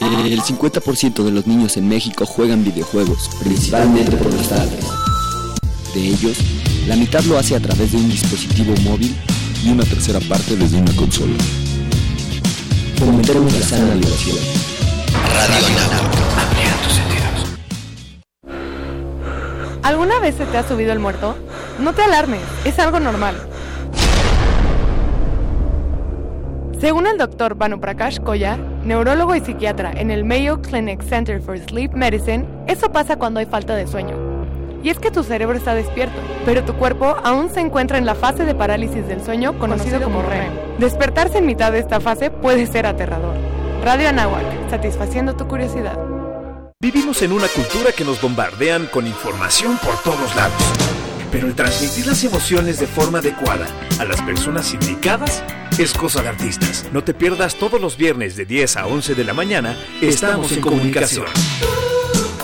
El 50% de los niños en México juegan videojuegos, principalmente por los padres. De ellos, la mitad lo hace a través de un dispositivo móvil y una tercera parte desde una consola. Fomentemos la sana diversión. Radio amplía tus sentidos. ¿Alguna vez se te ha subido el muerto? No te alarmes, es algo normal. Según el doctor Prakash Koyar, neurólogo y psiquiatra en el Mayo Clinic Center for Sleep Medicine, eso pasa cuando hay falta de sueño. Y es que tu cerebro está despierto, pero tu cuerpo aún se encuentra en la fase de parálisis del sueño conocido como REM. Despertarse en mitad de esta fase puede ser aterrador. Radio Anáhuac, satisfaciendo tu curiosidad. Vivimos en una cultura que nos bombardean con información por todos lados. Pero el transmitir las emociones de forma adecuada a las personas indicadas es cosa de artistas. No te pierdas todos los viernes de 10 a 11 de la mañana. Estamos en comunicación.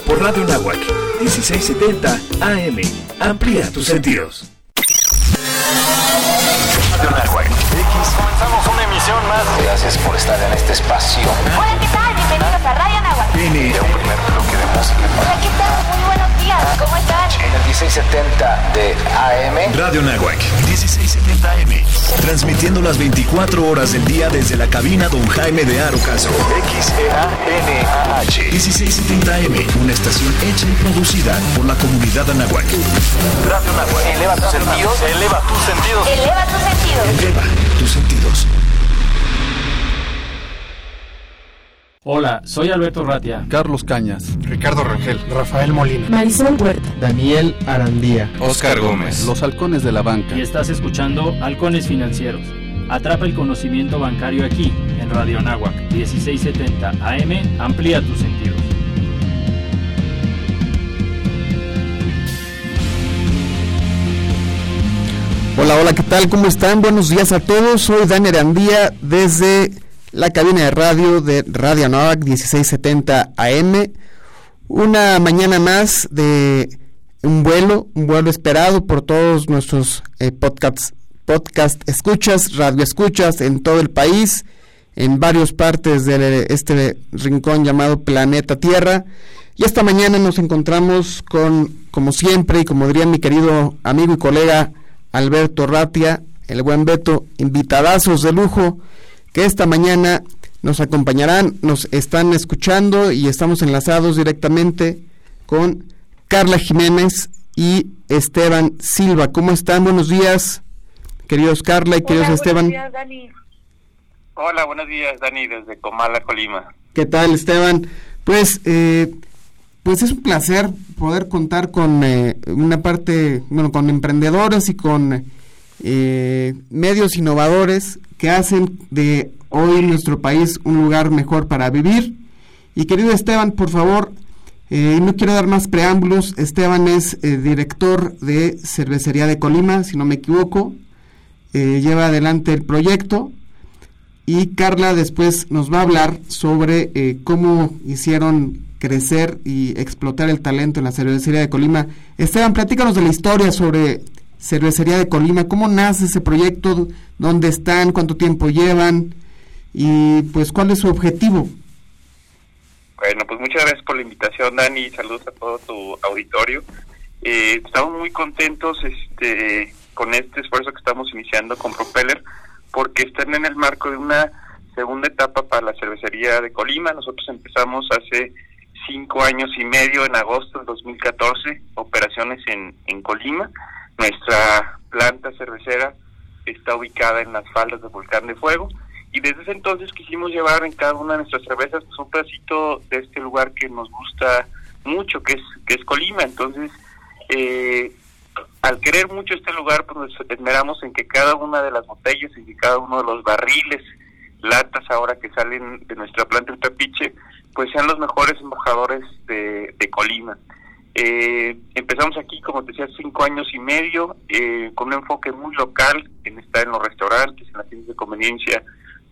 Por Radio Nahuac, 1670 AM. Amplía tus sentidos. Radio Nahuac. Comenzamos una emisión más. Gracias por estar en este espacio. Hola, ¿qué tal? Bienvenidos a Radio Nahuac. Viene un primer bloque de música. Hola, ¿qué tal? Muy buenos días. ¿Cómo están? En el 1670 de AM. Radio Nahuac, 1670 AM. Transmitiendo las 24 horas del día desde la cabina Don Jaime de Arocaso. XEANAH. 1670 AM, una estación hecha y producida por la comunidad Anahuac. Radio Nahuac. Eleva tus sentidos. Eleva tus sentidos. Eleva tus sentidos. Eleva tus sentidos. Hola, soy Alberto Ratia. Carlos Cañas, Ricardo Rangel, Rafael Molina, Marisol Huerta. Daniel Arandía, Oscar Gómez. Los Halcones de la Banca. Y estás escuchando Halcones Financieros. Atrapa el conocimiento bancario aquí, en Radio Anáhuac, 1670 AM. Amplía tus sentidos. Hola, hola, ¿qué tal? ¿Cómo están? Buenos días a todos. Soy Daniel Arandía desde la cabina de radio de Radio Anáhuac 1670 AM. Una mañana más de un vuelo, un vuelo esperado por todos nuestros eh, podcasts, podcast escuchas, radio escuchas en todo el país, en varias partes de este rincón llamado Planeta Tierra. Y esta mañana nos encontramos con, como siempre, y como diría mi querido amigo y colega Alberto Ratia, el buen Beto, invitadazos de lujo que esta mañana nos acompañarán, nos están escuchando y estamos enlazados directamente con Carla Jiménez y Esteban Silva. ¿Cómo están? Buenos días, queridos Carla y queridos Hola, Esteban. Buenos días, Dani. Hola, buenos días, Dani, desde Comala, Colima. ¿Qué tal, Esteban? Pues, eh, pues es un placer poder contar con eh, una parte, bueno, con emprendedores y con eh, medios innovadores que hacen de hoy nuestro país un lugar mejor para vivir. Y querido Esteban, por favor, eh, no quiero dar más preámbulos. Esteban es eh, director de Cervecería de Colima, si no me equivoco. Lleva adelante el proyecto. Y Carla después nos va a hablar sobre cómo hicieron crecer y explotar el talento en la cervecería de Colima. Esteban, platícanos de la historia sobre Cervecería de Colima, cómo nace ese proyecto, dónde están, cuánto tiempo llevan y pues cuál es su objetivo. Bueno, pues muchas gracias por la invitación, Dani, saludos a todo tu auditorio. Eh, estamos muy contentos este, con este esfuerzo que estamos iniciando con Propeller, porque están en el marco de una segunda etapa para la cervecería de Colima. Nosotros empezamos hace cinco años y medio, en agosto del 2014, operaciones en, en Colima. Nuestra planta cervecera está ubicada en las faldas del Volcán de Fuego Y desde ese entonces quisimos llevar en cada una de nuestras cervezas pues, un pedacito de este lugar que nos gusta mucho, que es, que es Colima. Entonces, eh, al querer mucho este lugar, pues nos esmeramos en que cada una de las botellas y cada uno de los barriles, latas ahora que salen de nuestra planta en Tapiche, pues sean los mejores embajadores de Colima. Eh, empezamos aquí, como te decía, cinco años y medio, eh, con un enfoque muy local, en estar en los restaurantes, en las tiendas de conveniencia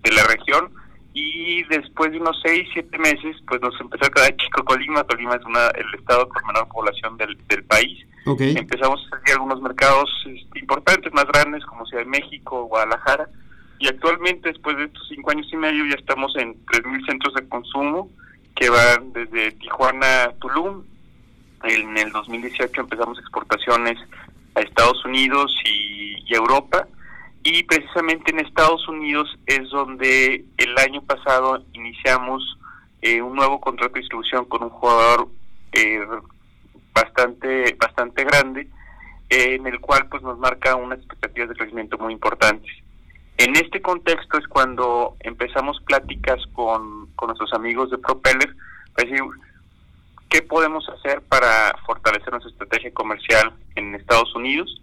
de la región, y después de unos seis, siete meses, pues nos empezó a quedar chico Colima. Colima es una, el estado con menor población del, del país. Empezamos a hacer algunos mercados este, importantes, más grandes, como Ciudad de México, Guadalajara, y actualmente, después de estos cinco años y medio, ya estamos en 3.000 centros de consumo que van desde Tijuana a Tulum. En el 2018 empezamos exportaciones a Estados Unidos y, y Europa y precisamente en Estados Unidos es donde el año pasado iniciamos eh, un nuevo contrato de distribución con un jugador eh, bastante bastante grande eh, en el cual pues nos marca unas expectativas de crecimiento muy importantes. En este contexto es cuando empezamos pláticas con, con nuestros amigos de Propeller para decir qué podemos hacer para fortalecer nuestra estrategia comercial en Estados Unidos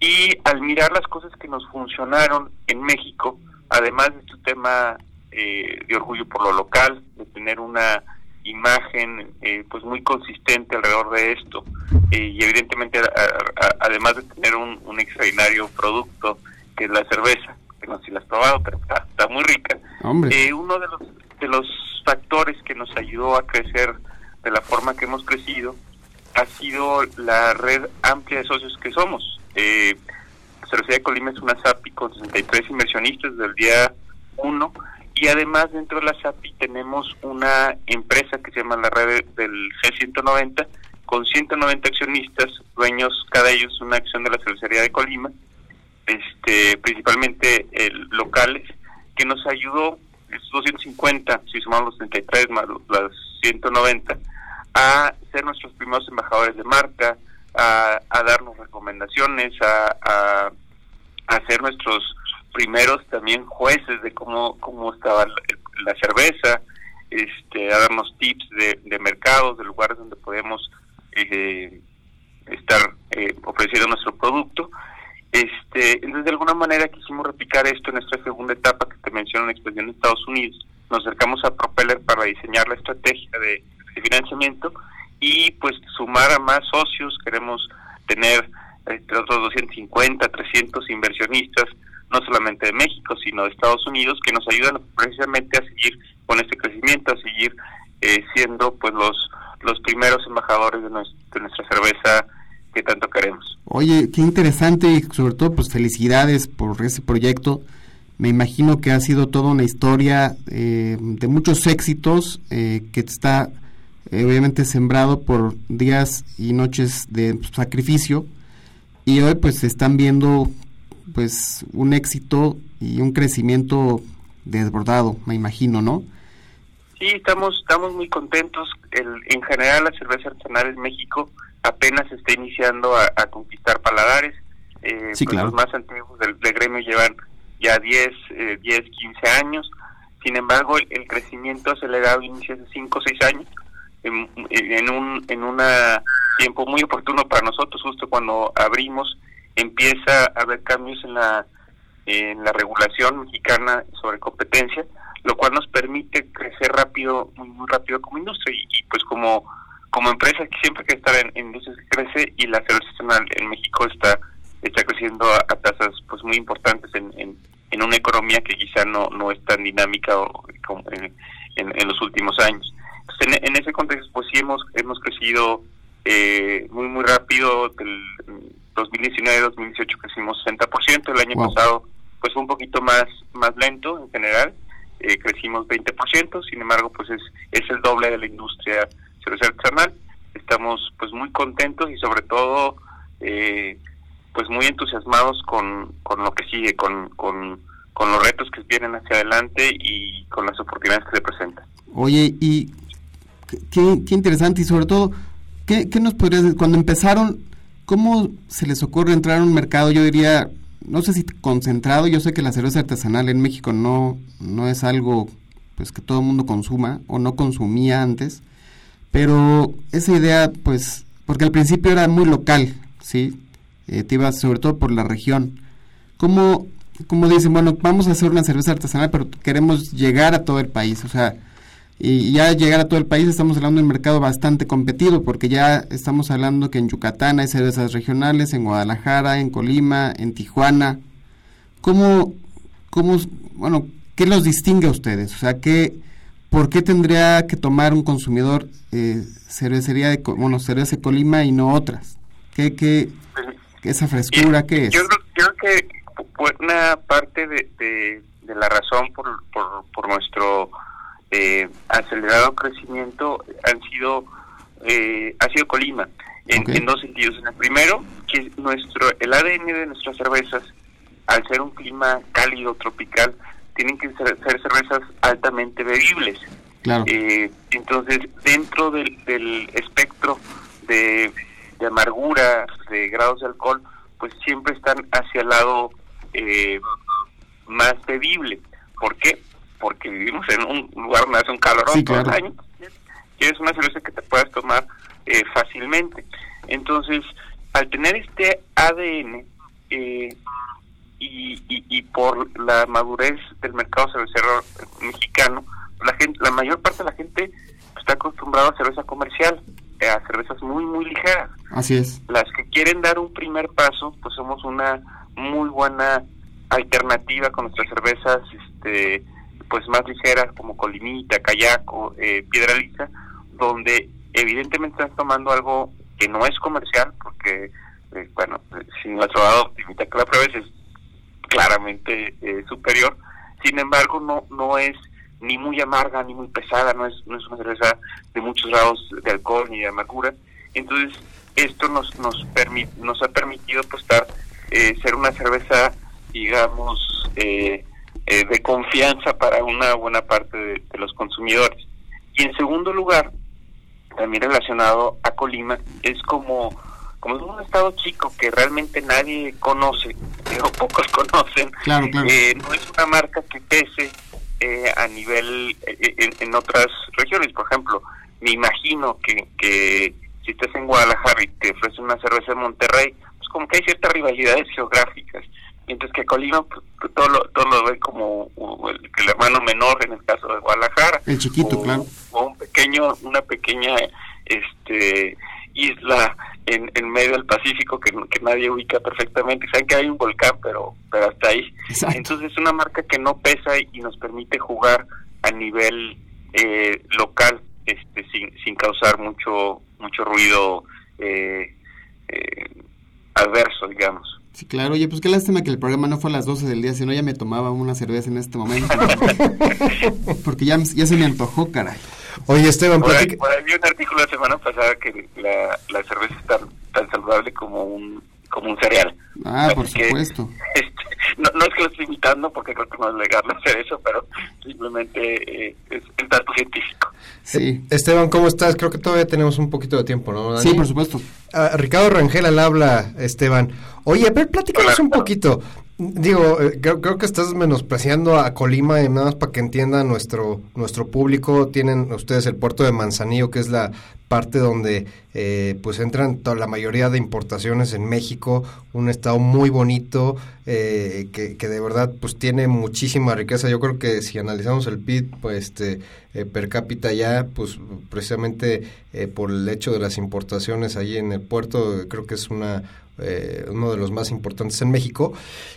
y al mirar las cosas que nos funcionaron en México, además de este tema eh, de orgullo por lo local, de tener una imagen eh, pues muy consistente alrededor de esto eh, y evidentemente además de tener un, extraordinario producto que es la cerveza que no sé si la has probado pero está, muy rica. Uno de los de los factores que nos ayudó a crecer de la forma que hemos crecido ha sido la red amplia de socios que somos. Eh, Cervecería de Colima es una SAPI con 63 inversionistas desde el día 1 y además dentro de la SAPI tenemos una empresa que se llama la red del G190 con 190 accionistas, dueños cada ellos una acción de la cervecería de Colima, este principalmente locales, que nos ayudó, estos 250, si sumamos los 33 más las 190, a ser nuestros primeros embajadores de marca, a, darnos recomendaciones, a, a, ser nuestros primeros también jueces de cómo, cómo estaba la, cerveza, este, a darnos tips de, de mercados, de lugares donde podemos eh, estar eh, ofreciendo nuestro producto. Este, entonces, de alguna manera quisimos replicar esto en nuestra segunda etapa que te menciono en expansión en Estados Unidos. Nos acercamos a Propeller para diseñar la estrategia de, de financiamiento y pues sumar a más socios, queremos tener entre otros 250, 300 inversionistas, no solamente de México, sino de Estados Unidos, que nos ayudan precisamente a seguir con este crecimiento, a seguir eh, siendo pues los los primeros embajadores de, nuestra cerveza que tanto queremos. Oye, qué interesante y sobre todo pues felicidades por ese proyecto. Me imagino que ha sido toda una historia eh, de muchos éxitos eh, que está eh, obviamente sembrado por días y noches de sacrificio y hoy pues están viendo pues un éxito y un crecimiento desbordado, me imagino, ¿no? Sí, estamos estamos muy contentos. El, en general la cerveza artesanal en México apenas está iniciando a, conquistar paladares. Eh, sí, pues, Los más antiguos del, gremio llevan ya 10, eh, 10, 15 años. Sin embargo, el, el crecimiento acelerado inicia hace 5 o 6 años en, un en una tiempo muy oportuno para nosotros justo cuando abrimos empieza a haber cambios en la en la regulación mexicana sobre competencia lo cual nos permite crecer rápido muy, muy rápido como industria y, pues como como empresa siempre que estar en, en industrias que crece y la cerveza en México está está creciendo a, tasas pues muy importantes en, en, una economía que quizá no no es tan dinámica como en, en los últimos años en, ese contexto, pues sí hemos, hemos crecido eh, muy, muy rápido. Del 2019-2018 crecimos 60%. El año pasado, pues fue un poquito más, más lento en general. Eh, crecimos 20%. Sin embargo, pues es, es el doble de la industria cervecera artesanal. Estamos, pues, muy contentos y, sobre todo, eh, pues muy entusiasmados con, con lo que sigue, con, con, con los retos que vienen hacia adelante y con las oportunidades que se presentan. Oye, y qué, interesante y sobre todo, ¿qué, nos podrías decir? Cuando empezaron, ¿cómo se les ocurre entrar a un mercado, yo diría, no sé si concentrado, yo sé que la cerveza artesanal en México no, no es algo pues que todo el mundo consuma o no consumía antes, pero esa idea pues, porque al principio era muy local, ¿sí? Eh, te ibas sobre todo por la región. ¿Cómo, ¿Cómo dicen, bueno, vamos a hacer una cerveza artesanal, pero queremos llegar a todo el país? O sea, y ya llegar a todo el país estamos hablando de un mercado bastante competido porque ya estamos hablando que en Yucatán hay cervezas regionales, en Guadalajara, en Colima, en Tijuana. ¿Cómo, cómo bueno, qué los distingue a ustedes? O sea, ¿qué, ¿por qué tendría que tomar un consumidor eh, cervecería de, bueno, cerveza de Colima y no otras? ¿Qué, qué, esa frescura, qué es? Yo creo, que buena parte de, de, de la razón por, por, por nuestro eh, acelerado crecimiento han sido eh, ha sido Colima en, dos sentidos. En el primero, que nuestro el ADN de nuestras cervezas, al ser un clima cálido tropical, tienen que ser, cervezas altamente bebibles. Eh, entonces, dentro del, del espectro de, de, amargura, de grados de alcohol, pues siempre están hacia el lado eh, más bebible. ¿Por qué? Porque vivimos en un lugar donde hace un calor todo el año. Quieres una cerveza que te puedas tomar eh, fácilmente. Entonces, al tener este ADN eh, y, y, por la madurez del mercado cervecero mexicano, la gente, la mayor parte de la gente está acostumbrada a cerveza comercial, eh, a cervezas muy, muy ligeras. Así es. Las que quieren dar un primer paso, pues somos una muy buena alternativa con nuestras cervezas este, pues más ligeras como Colimita, Cayaco, eh, Piedra Lisa, donde evidentemente están tomando algo que no es comercial, porque, eh, bueno, si nuestro lado optimista que la prueba es claramente eh, superior, sin embargo no no es ni muy amarga ni muy pesada, no es, no es una cerveza de muchos grados de alcohol ni de amargura, entonces esto nos nos nos ha permitido pues estar eh, ser una cerveza digamos eh, eh, de confianza para una buena parte de, los consumidores. Y en segundo lugar, también relacionado a Colima, es como, como es un estado chico que realmente nadie conoce, o pocos conocen, eh, no es una marca que pese eh, a nivel en, en, otras regiones. Por ejemplo, me imagino que, que si estás en Guadalajara y te ofrecen una cerveza en Monterrey, pues como que hay ciertas rivalidades geográficas mientras que Colima pues, todo lo, todo lo ve como el, el, hermano menor en el caso de Guadalajara. El chiquito claro. o un pequeño una pequeña este isla en, en medio del Pacífico que, que nadie ubica perfectamente. Saben que hay un volcán pero pero hasta ahí. Entonces es una marca que no pesa y nos permite jugar a nivel eh, local este sin, sin causar mucho mucho ruido eh, eh, adverso digamos Sí, claro. Oye, pues qué lástima que el programa no fue a las 12 del día, si no ya me tomaba una cerveza en este momento. Porque ya, ya se me antojó, caray. Oye, Esteban, por ahí, vi un artículo la semana pasada que la, la cerveza es tan, tan saludable como un como un cereal. Ah, por supuesto. Este, no, no, es que lo estoy imitando porque creo que no es legal hacer eso, pero simplemente eh, es el dato científico. Sí. Esteban, ¿cómo estás? Creo que todavía tenemos un poquito de tiempo, ¿no? Sí, por supuesto. Ah, Ricardo Rangel al habla, Esteban. Oye, a ver, platícanos un poquito. Digo, eh, creo, creo, que estás menospreciando a Colima, y nada más para que entienda nuestro, nuestro público. Tienen ustedes el puerto de Manzanillo, que es la parte donde eh, pues entran toda la mayoría de importaciones en México, un estado muy bonito, eh, que, que, de verdad pues tiene muchísima riqueza. Yo creo que si analizamos el PIB pues, este, per cápita ya, pues precisamente por el hecho de las importaciones allí en el puerto, creo que es una eh, uno de los más importantes en México.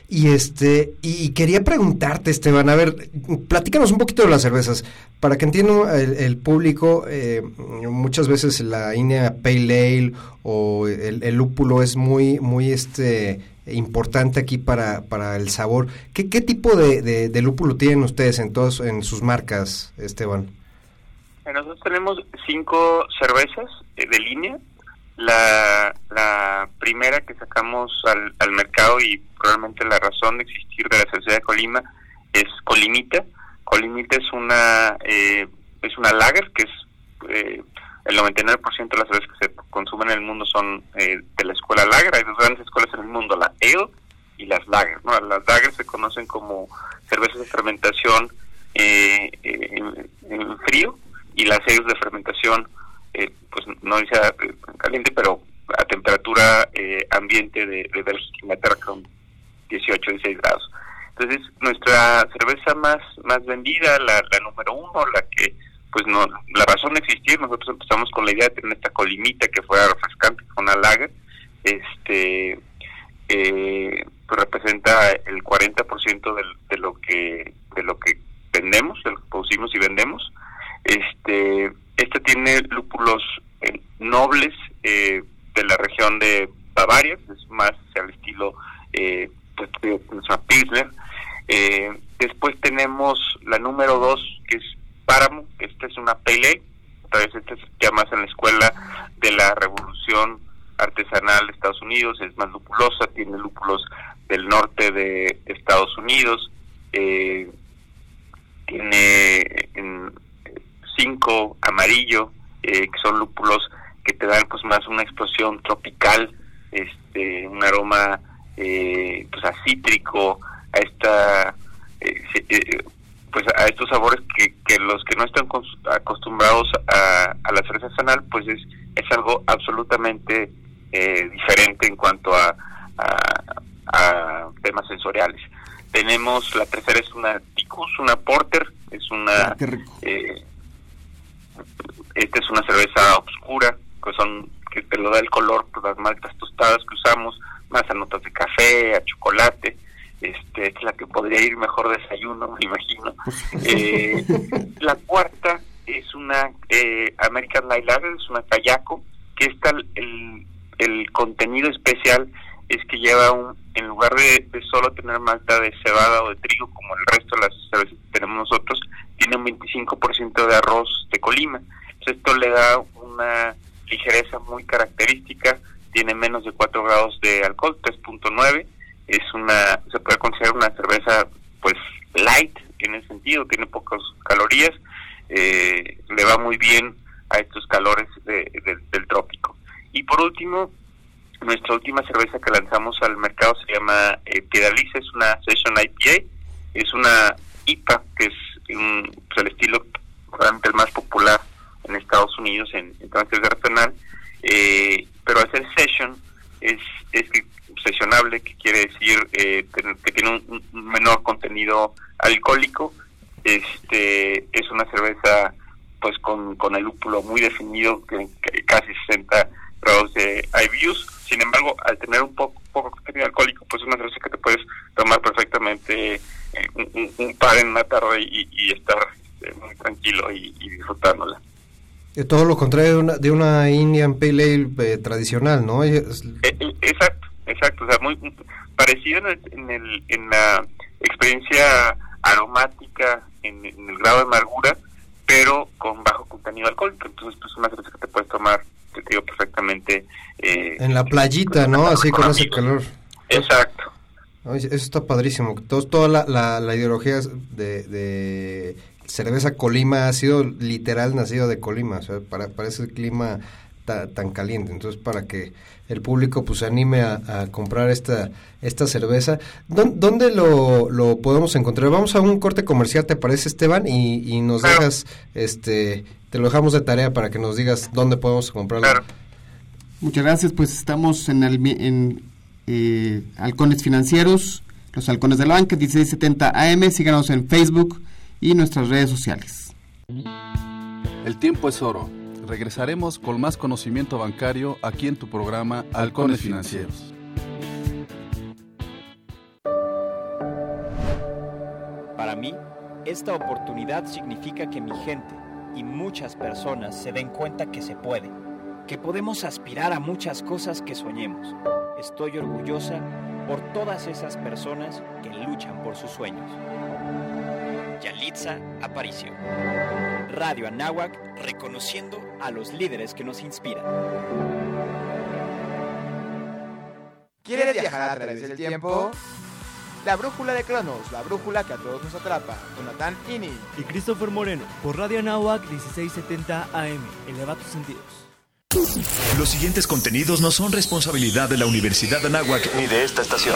Y este y quería preguntarte, Esteban, a ver, platícanos un poquito de las cervezas. Para que entienda el, público, eh, muchas veces la INEA Pale Ale o el, lúpulo es muy, muy este importante aquí para, para el sabor. ¿Qué, qué tipo de, de, lúpulo tienen ustedes en todos, en sus marcas, Esteban? Nosotros tenemos cinco cervezas eh, de línea la, la primera que sacamos al, al mercado y probablemente la razón de existir de la Sociedad de Colima es Colimita. Colimita es una eh, es una lager que es eh, el 99% de las cervezas que se consumen en el mundo son eh, de la escuela lager. Hay dos grandes escuelas en el mundo, la Ale y las lagers. ¿no? Las lagers se conocen como cervezas de fermentación eh, en, en, frío y las sellos de fermentación, eh, pues no dice caliente, pero a temperatura eh, ambiente de, de Bélgica, Inglaterra, con 18, 16 grados. Entonces, nuestra cerveza más más vendida, la, la número uno, la que, pues no, la razón de existir, nosotros empezamos con la idea de tener esta colimita que fuera refrescante, con una lager, este, eh, pues representa el 40% del, de lo que de lo que vendemos, de lo que producimos y vendemos. Este, esta tiene lúpulos eh, nobles eh, de la región de Bavaria, es más al estilo eh, pues, una Pilsner. Eh, después tenemos la número dos, que es Páramo, esta es una otra vez esta se llama en la escuela de la revolución artesanal de Estados Unidos, es más lupulosa, tiene lúpulos del norte de Estados Unidos, eh, tiene en, cinco amarillo, eh, que son lúpulos que te dan pues más una explosión tropical, este, un aroma eh, pues a cítrico, a esta eh, eh, pues a estos sabores que, que los que no están acostumbrados a, a la cerveza artesanal pues es, es algo absolutamente eh, diferente en cuanto a, a, a, temas sensoriales. Tenemos, la tercera es una Ticus, una Porter, es una... Eh, esta es una cerveza oscura, que son que te lo da el color por las maltas tostadas que usamos, más a notas de café, a chocolate. Este, es la que podría ir mejor desayuno, me imagino. Eh, la cuarta es una eh, American Light Lager, es una Kayako, que está el, el contenido especial es que lleva un, en lugar de, de, solo tener malta de cebada o de trigo, como el resto de las cervezas que tenemos nosotros, tiene un 25% de arroz de Colima. Entonces esto le da una ligereza muy característica, tiene menos de 4 grados de alcohol, 3.9, es una, se puede considerar una cerveza pues light en ese sentido, tiene pocas calorías, eh, le va muy bien a estos calores de, de, del trópico. Y por último, nuestra última cerveza que lanzamos al mercado se llama eh, Piedaliza, es una Session IPA, es una IPA, que es un, pues, el estilo realmente el más popular en Estados Unidos en, en cerveza artesanal, eh, pero al ser Session es, es sesionable, que quiere decir eh, que tiene un, un, menor contenido alcohólico, este es una cerveza pues con, con el lúpulo muy definido, que, que casi 60 grados de IBUs, sin embargo, al tener un poco, poco contenido alcohólico, pues es una cerveza que te puedes tomar perfectamente eh, un, un, par en una tarde y, y estar eh, muy tranquilo y, y disfrutándola. Todo lo contrario de una, de una Indian Pale Ale eh, tradicional, ¿no? Es... exacto, exacto, o sea, muy, muy parecido en, el, en, el, en la experiencia aromática, en, en, el grado de amargura, pero con bajo contenido alcohólico. Entonces, pues es una cerveza que te puedes tomar, te digo, perfectamente. Eh, en la playita, ¿no? Así con, con ese calor. Exacto. Eso está padrísimo. Todo, toda la, la, la ideología de, de cerveza Colima ha sido literal nacido de Colima, o sea, para, para ese clima ta, tan caliente. Entonces, para que el público pues se anime a, a comprar esta esta cerveza, ¿dónde lo, lo podemos encontrar? Vamos a un corte comercial, ¿te parece, Esteban? Y, y nos claro. dejas, este, te lo dejamos de tarea para que nos digas dónde podemos comprarlo. Claro. Muchas gracias, pues estamos en, el, en eh, Halcones Financieros, los Halcones de la Banca, 1670 AM, síganos en Facebook y nuestras redes sociales. El tiempo es oro. Regresaremos con más conocimiento bancario aquí en tu programa Halcones Financieros. Para mí, esta oportunidad significa que mi gente y muchas personas se den cuenta que se puede, que podemos aspirar a muchas cosas que soñemos. Estoy orgullosa por todas esas personas que luchan por sus sueños. Yalitza Aparicio. Radio Anáhuac reconociendo a los líderes que nos inspiran. ¿Quieres viajar a través del tiempo? La brújula de Cronos, la brújula que a todos nos atrapa. Jonathan Ini. Y Christopher Moreno, por Radio Anáhuac 1670 AM. Eleva tus sentidos. Los siguientes contenidos no son responsabilidad de la Universidad de Anáhuac ni de esta estación.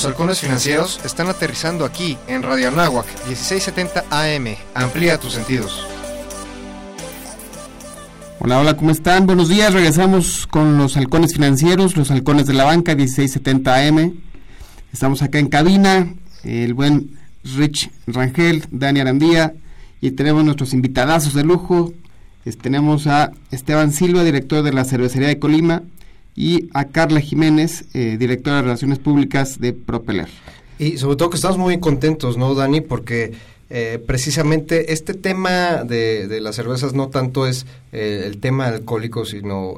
Los halcones financieros están aterrizando aquí en Radio Anáhuac 1670 AM. Amplía tus sentidos. Hola, hola, ¿cómo están? Buenos días, regresamos con los halcones financieros, los halcones de la banca 1670 AM. Estamos acá en cabina, el buen Rich Rangel, Dani Arandía, y tenemos nuestros invitadazos de lujo. tenemos a Esteban Silva, director de la Cervecería de Colima, y a Carla Jiménez, eh, directora de Relaciones Públicas de Propeller. Y sobre todo que estamos muy contentos, ¿no, Dani? Porque eh, precisamente este tema de, de, las cervezas no tanto es eh, el tema alcohólico, sino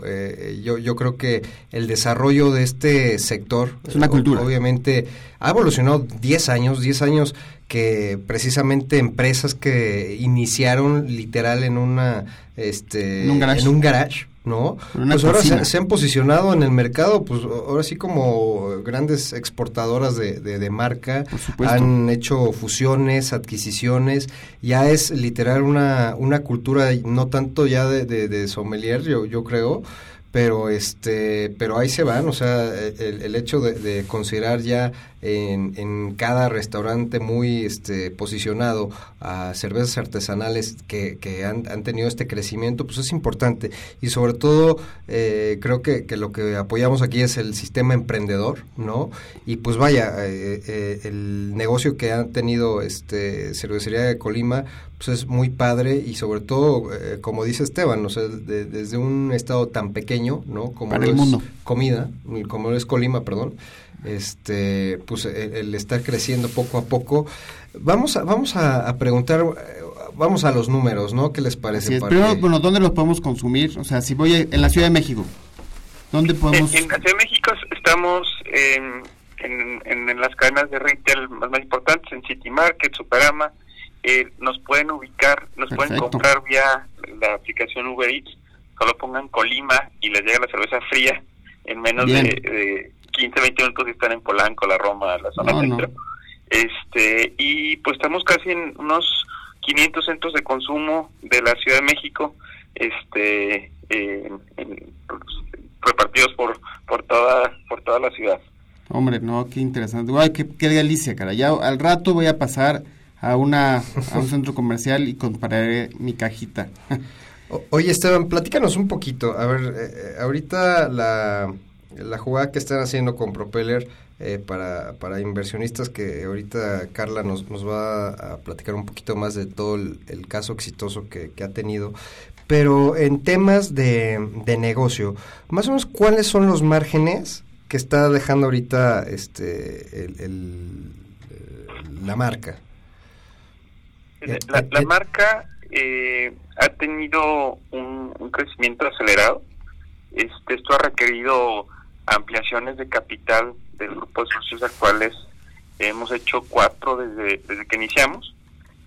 yo, yo creo que el desarrollo de este sector, es una cultura. obviamente, ha evolucionado 10 años, 10 años que precisamente empresas que iniciaron literal en una este en un garage, en un garage ¿no? Pues ahora se, han posicionado en el mercado, pues ahora sí como grandes exportadoras de, de, marca, han hecho fusiones, adquisiciones, ya es literal una, una cultura no tanto ya de, de, sommelier, yo, yo creo, pero este pero ahí se van. O sea el, el hecho de, de, considerar ya en, en, cada restaurante muy este posicionado a cervezas artesanales que, que han, han, tenido este crecimiento pues es importante. Y sobre todo eh, creo que, que, lo que apoyamos aquí es el sistema emprendedor no y pues vaya eh, eh, el negocio que ha tenido este cervecería de Colima pues es muy padre y sobre todo como dice Esteban o sea desde un estado tan pequeño no como Para el mundo. comida como es Colima perdón este pues el, estar creciendo poco a poco. Vamos a vamos a, preguntar vamos a los números no qué les parece pero bueno dónde los podemos consumir o sea si voy en la Ciudad de México dónde podemos en, la Ciudad de México estamos en, en, las cadenas de retail más, más importantes en City Market Superama. Eh, nos pueden ubicar nos pueden comprar vía la aplicación Uber Eats. Solo pongan Colima y les llega la cerveza fría en menos de, de 15, 20 minutos están en Polanco, la Roma, la zona centro. Este, y pues estamos casi en unos 500 centros de consumo de la Ciudad de México, este, repartidos por, por toda, por toda la ciudad. Hombre, no, qué interesante. Ay, qué, qué delicia, cara. Ya al rato voy a pasar a una a un centro comercial y compararé mi cajita. Oye, Esteban, platícanos un poquito. A ver, eh, eh, ahorita la la jugada que están haciendo con Propeller eh, para, para inversionistas que ahorita Carla nos, nos va a platicar un poquito más de todo el, caso exitoso que, ha tenido. Pero en temas de, negocio, más o menos cuáles son los márgenes que está dejando ahorita este el, la marca. La, la marca eh, ha tenido un, un, crecimiento acelerado. Este, esto ha requerido ampliaciones de capital del grupo de socios actuales hemos hecho cuatro desde, desde que iniciamos.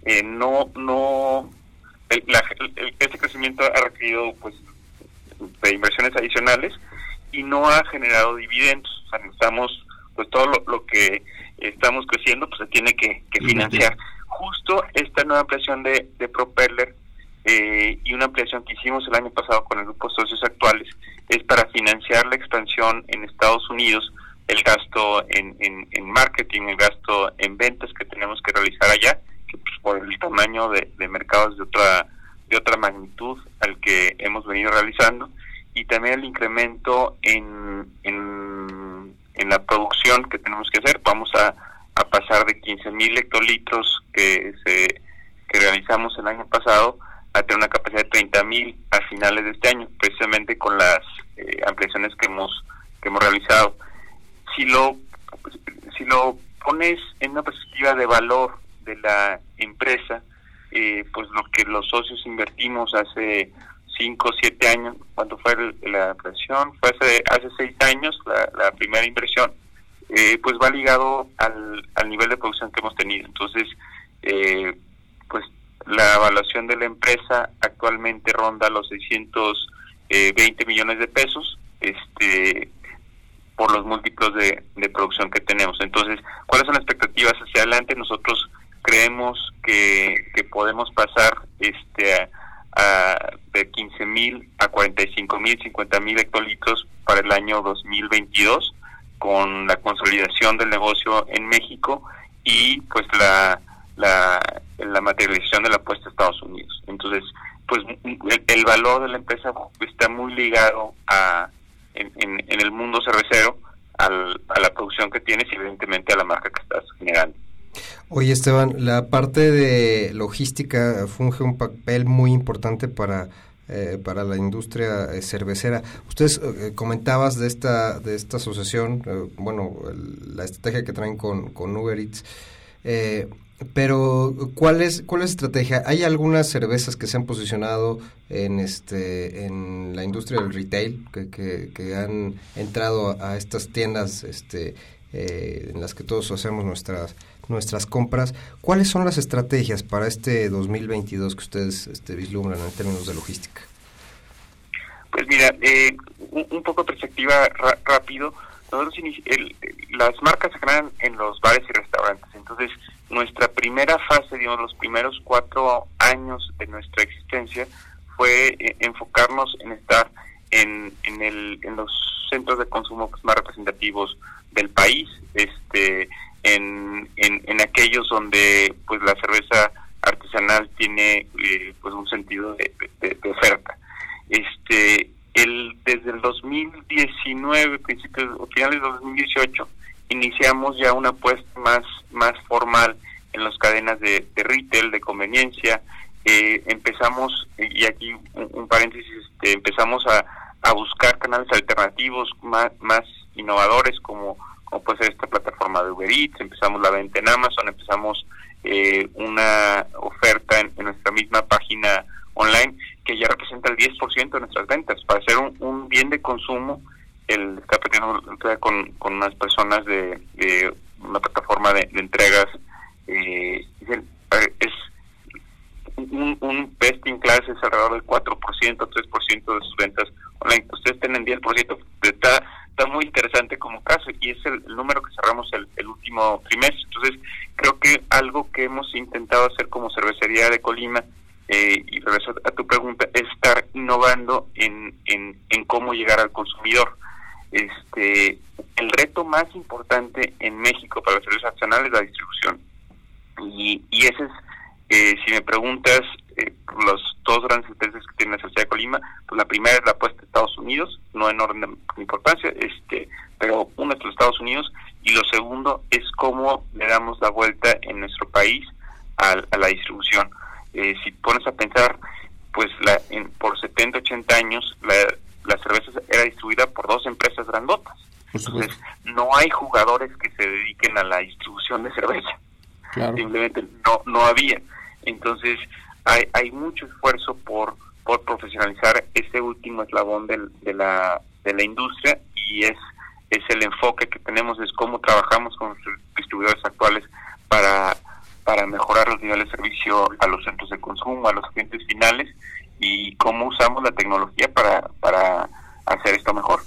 Eh, no, no, el, este crecimiento ha requerido pues de inversiones adicionales y no ha generado dividendos. sea, necesitamos, pues todo lo, que estamos creciendo, pues se tiene que, financiar. Justo esta nueva ampliación de, de Propeller eh, y una ampliación que hicimos el año pasado con el grupo de socios actuales es para financiar la expansión en Estados Unidos, el gasto en, en, marketing, el gasto en ventas que tenemos que realizar allá, que pues, por el tamaño de, de mercados de otra de otra magnitud al que hemos venido realizando y también el incremento en, en, la producción que tenemos que hacer. Vamos a, a pasar de 15.000 mil hectolitros que, se, que realizamos el año pasado a tener una capacidad de 30.000 mil a finales de este año, precisamente con las eh, ampliaciones que hemos, que hemos realizado. Si lo, si lo pones en una perspectiva de valor de la empresa, eh, pues lo que los socios invertimos hace cinco o siete años, cuando fue la inversión, fue hace, hace seis años la, primera inversión, eh, pues va ligado al, al nivel de producción que hemos tenido. Entonces, eh, pues la evaluación de la empresa actualmente ronda los 620 millones de pesos, este por los múltiplos de, de producción que tenemos. Entonces, ¿cuáles son las expectativas hacia adelante? Nosotros creemos que, que podemos pasar este a de 15 mil a 45 mil, 50 mil hectolitros para el año 2022 con la consolidación del negocio en México y pues la, la, la materialización de la apuesta a Estados Unidos. Entonces, pues el, valor de la empresa está muy ligado a en, en, el mundo cervecero al, a la producción que tienes y evidentemente a la marca que estás generando. Oye Esteban, la parte de logística funge un papel muy importante para eh, para la industria eh, cervecera. Ustedes eh, comentabas de esta de esta asociación, bueno, la estrategia que traen con, con Uber Eats, pero ¿cuál es cuál es la estrategia? Hay algunas cervezas que se han posicionado en este en la industria del retail que, que, que han entrado a, estas tiendas este en las que todos hacemos nuestras nuestras compras. ¿Cuáles son las estrategias para este 2022 que ustedes este, vislumbran en términos de logística? Pues mira, eh, un, poco de perspectiva rápido. Nosotros las marcas se crean en los bares y restaurantes. Entonces, nuestra primera fase, digamos, los primeros cuatro años de nuestra existencia fue eh, enfocarnos en estar en, en, el, en los centros de consumo más representativos del país. Este, en, en, aquellos donde pues la cerveza artesanal tiene eh, pues un sentido de, oferta este el desde el 2019 principios o finales de 2018 iniciamos ya una apuesta más más formal en las cadenas de, retail de conveniencia eh, empezamos y aquí un, paréntesis este, empezamos a, a buscar canales alternativos más más innovadores como como puede ser esta plataforma de Uber Eats, empezamos la venta en Amazon, empezamos eh, una oferta en, nuestra misma página online que ya representa el 10% de nuestras ventas. Para ser un, bien de consumo, el está con, con unas personas de, una plataforma de, entregas, eh, es un, un best in class es alrededor del 4%, 3% de sus ventas online. Ustedes tienen 10%, está está muy interesante como caso y es el, número que cerramos el, último trimestre. Entonces, creo que algo que hemos intentado hacer como cervecería de Colima, eh, y regreso a tu pregunta, es estar innovando en, en, cómo llegar al consumidor. Este, el reto más importante en México para la cerveza artesanal es la distribución. Y, y ese es, eh, si me preguntas, eh, los dos grandes empresas que tiene la Sociedad de Colima, pues la primera es la apuesta de Estados Unidos, no en orden de importancia, este, pero uno es los Estados Unidos y lo segundo es cómo le damos la vuelta en nuestro país a, la distribución. Eh, si pones a pensar, pues la, en, por 70, 80 años la, la cerveza era distribuida por dos empresas grandotas. Entonces, no hay jugadores que se dediquen a la distribución de cerveza. Simplemente no, no había. Entonces, hay, hay mucho esfuerzo por, por profesionalizar ese último eslabón del, de, la, de la industria y es, es el enfoque que tenemos, es cómo trabajamos con los distribuidores actuales para, para mejorar los niveles de servicio a los centros de consumo, a los clientes finales y cómo usamos la tecnología para, para hacer esto mejor.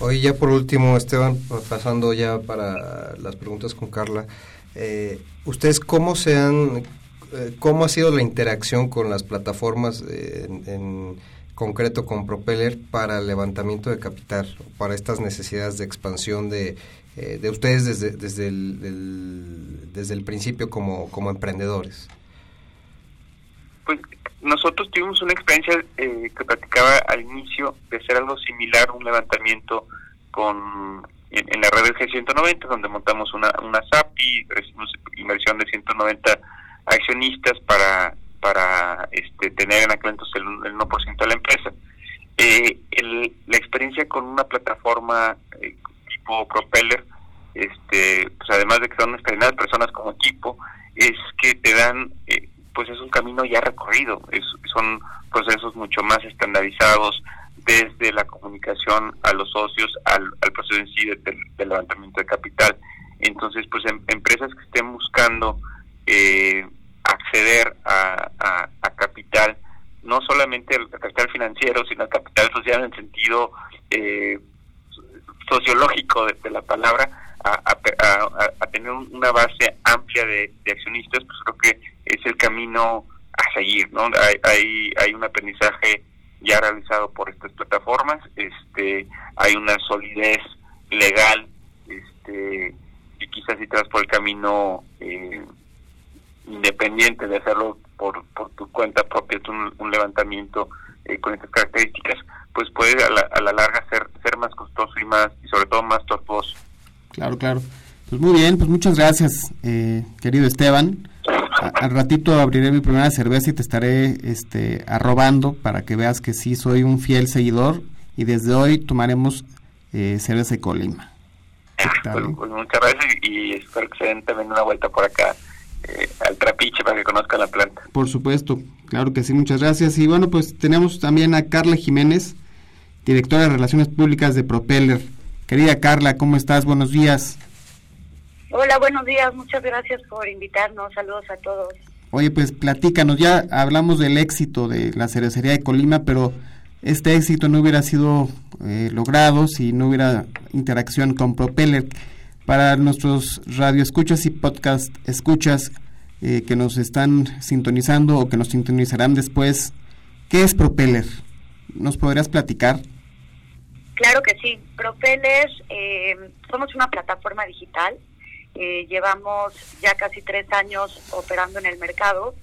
Hoy ya por último, Esteban, pasando ya para las preguntas con Carla, eh, ¿ustedes cómo se han, eh, cómo ha sido la interacción con las plataformas en, concreto con Propeller para el levantamiento de capital, para estas necesidades de expansión de, eh, de ustedes desde, desde, el, desde el principio como, como emprendedores? Pues nosotros tuvimos una experiencia eh, que platicaba al inicio de hacer algo similar, un levantamiento con en, la red del G190, donde montamos una, una SAPI, recibimos inversión de 190 accionistas para para este, tener en aquel entonces el, 1% de la empresa. Eh, la experiencia con una plataforma eh, tipo Propeller, este, pues además de que son determinadas personas como equipo, es que te dan eh, pues es un camino ya recorrido, son procesos mucho más estandarizados desde la comunicación a los socios al, proceso en sí del, levantamiento de capital. Entonces, pues em, empresas que estén buscando eh, acceder a, capital, no solamente el capital financiero, sino el capital social en sentido eh, sociológico de, la palabra, a, tener una base amplia de, de accionistas, pues creo que es el camino a seguir, ¿no? Hay, hay, un aprendizaje ya realizado por estas plataformas, este, hay una solidez legal, este, y quizás si te vas por el camino eh, independiente de hacerlo por, por tu cuenta propia, un, un levantamiento eh, con estas características, pues puede a la, a la larga ser, ser más costoso y más, y sobre todo más tortuoso. Claro, claro. Pues muy bien, pues muchas gracias, eh, querido Esteban al ratito abriré mi primera cerveza y te estaré este, arrobando para que veas que sí soy un fiel seguidor y desde hoy tomaremos eh, cerveza de Colima. Pues, pues, muchas gracias y, espero que se den también una vuelta por acá eh, al trapiche para que conozcan la planta. Por supuesto, claro que sí, muchas gracias. Y bueno, pues tenemos también a Carla Jiménez, directora de Relaciones Públicas de Propeller. Querida Carla, ¿cómo estás? Buenos días. Hola, buenos días. Muchas gracias por invitarnos. Saludos a todos. Oye, pues platícanos. Ya hablamos del éxito de la cervecería de Colima, pero este éxito no hubiera sido eh, logrado si no hubiera interacción con Propeller. Para nuestros radioescuchas y podcast escuchas eh, que nos están sintonizando o que nos sintonizarán después, ¿qué es Propeller? ¿Nos podrías platicar? Claro que sí. Propeller, eh, somos una plataforma digital eh, llevamos ya casi tres años operando en el mercado.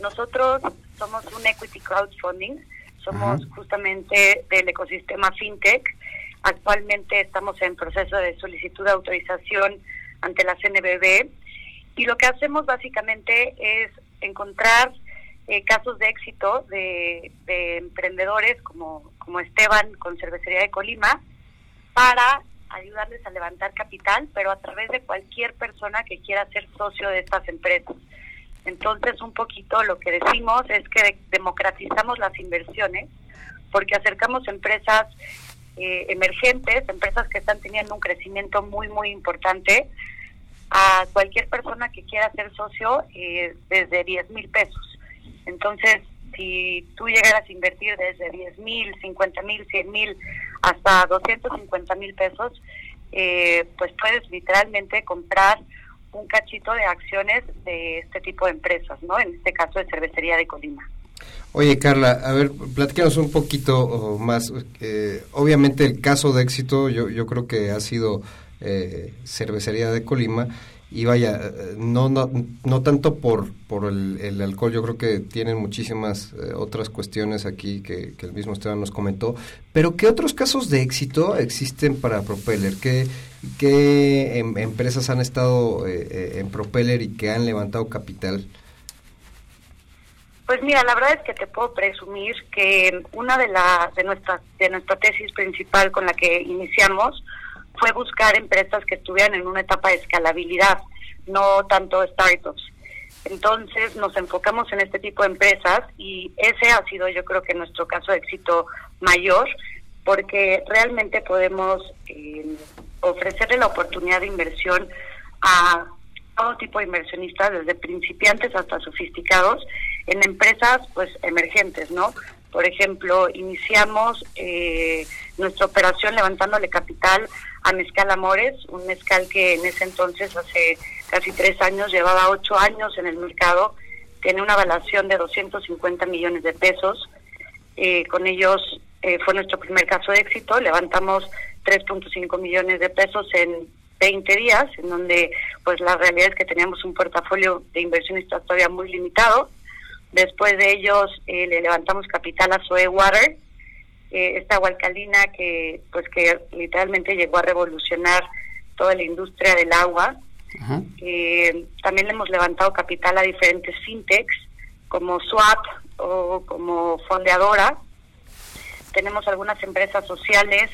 Nosotros somos un equity crowdfunding, somos justamente del ecosistema fintech. Actualmente estamos en proceso de solicitud de autorización ante la CNBB y lo que hacemos básicamente es encontrar eh, casos de éxito de, de emprendedores como, como Esteban con Cervecería de Colima para ayudarles a levantar capital, pero a través de cualquier persona que quiera ser socio de estas empresas. Entonces, un poquito lo que decimos es que democratizamos las inversiones porque acercamos empresas eh, emergentes, empresas que están teniendo un crecimiento muy, muy importante, a cualquier persona que quiera ser socio eh, desde 10 mil pesos. Entonces, si tú llegaras a invertir desde 10 mil, 50 mil, 100 mil hasta 250 mil pesos, eh, pues puedes literalmente comprar un cachito de acciones de este tipo de empresas, ¿no? En este caso de Cervecería de Colima. Oye, Carla, a ver, platícanos un poquito más. Eh, obviamente el caso de éxito yo, yo creo que ha sido eh, Cervecería de Colima y vaya, no, no, no tanto por, por el, alcohol, yo creo que tienen muchísimas eh, otras cuestiones aquí que, el mismo Esteban nos comentó, pero ¿qué otros casos de éxito existen para Propeller? ¿Qué, qué em, empresas han estado eh, eh, en Propeller y que han levantado capital? Pues mira, la verdad es que te puedo presumir que una de, la, de, nuestra, de nuestra tesis principal con la que iniciamos fue buscar empresas que estuvieran en una etapa de escalabilidad, no tanto startups. Entonces nos enfocamos en este tipo de empresas y ese ha sido yo creo que nuestro caso de éxito mayor porque realmente podemos eh, ofrecerle la oportunidad de inversión a todo tipo de inversionistas, desde principiantes hasta sofisticados, en empresas pues emergentes, ¿no? Por ejemplo, iniciamos eh, nuestra operación levantándole capital a Mezcal Amores, un mezcal que en ese entonces, hace casi tres años, llevaba ocho años en el mercado, tiene una evaluación de 250 millones de pesos. Eh, con ellos eh, fue nuestro primer caso de éxito, levantamos 3.5 millones de pesos en 20 días, en donde pues la realidad es que teníamos un portafolio de inversionistas todavía muy limitado. Después de ellos eh, le levantamos capital a Soe Water, eh, esta agua alcalina que pues que literalmente llegó a revolucionar toda la industria del agua. Eh, también le hemos levantado capital a diferentes fintechs como Swap o como Fondeadora. Tenemos algunas empresas sociales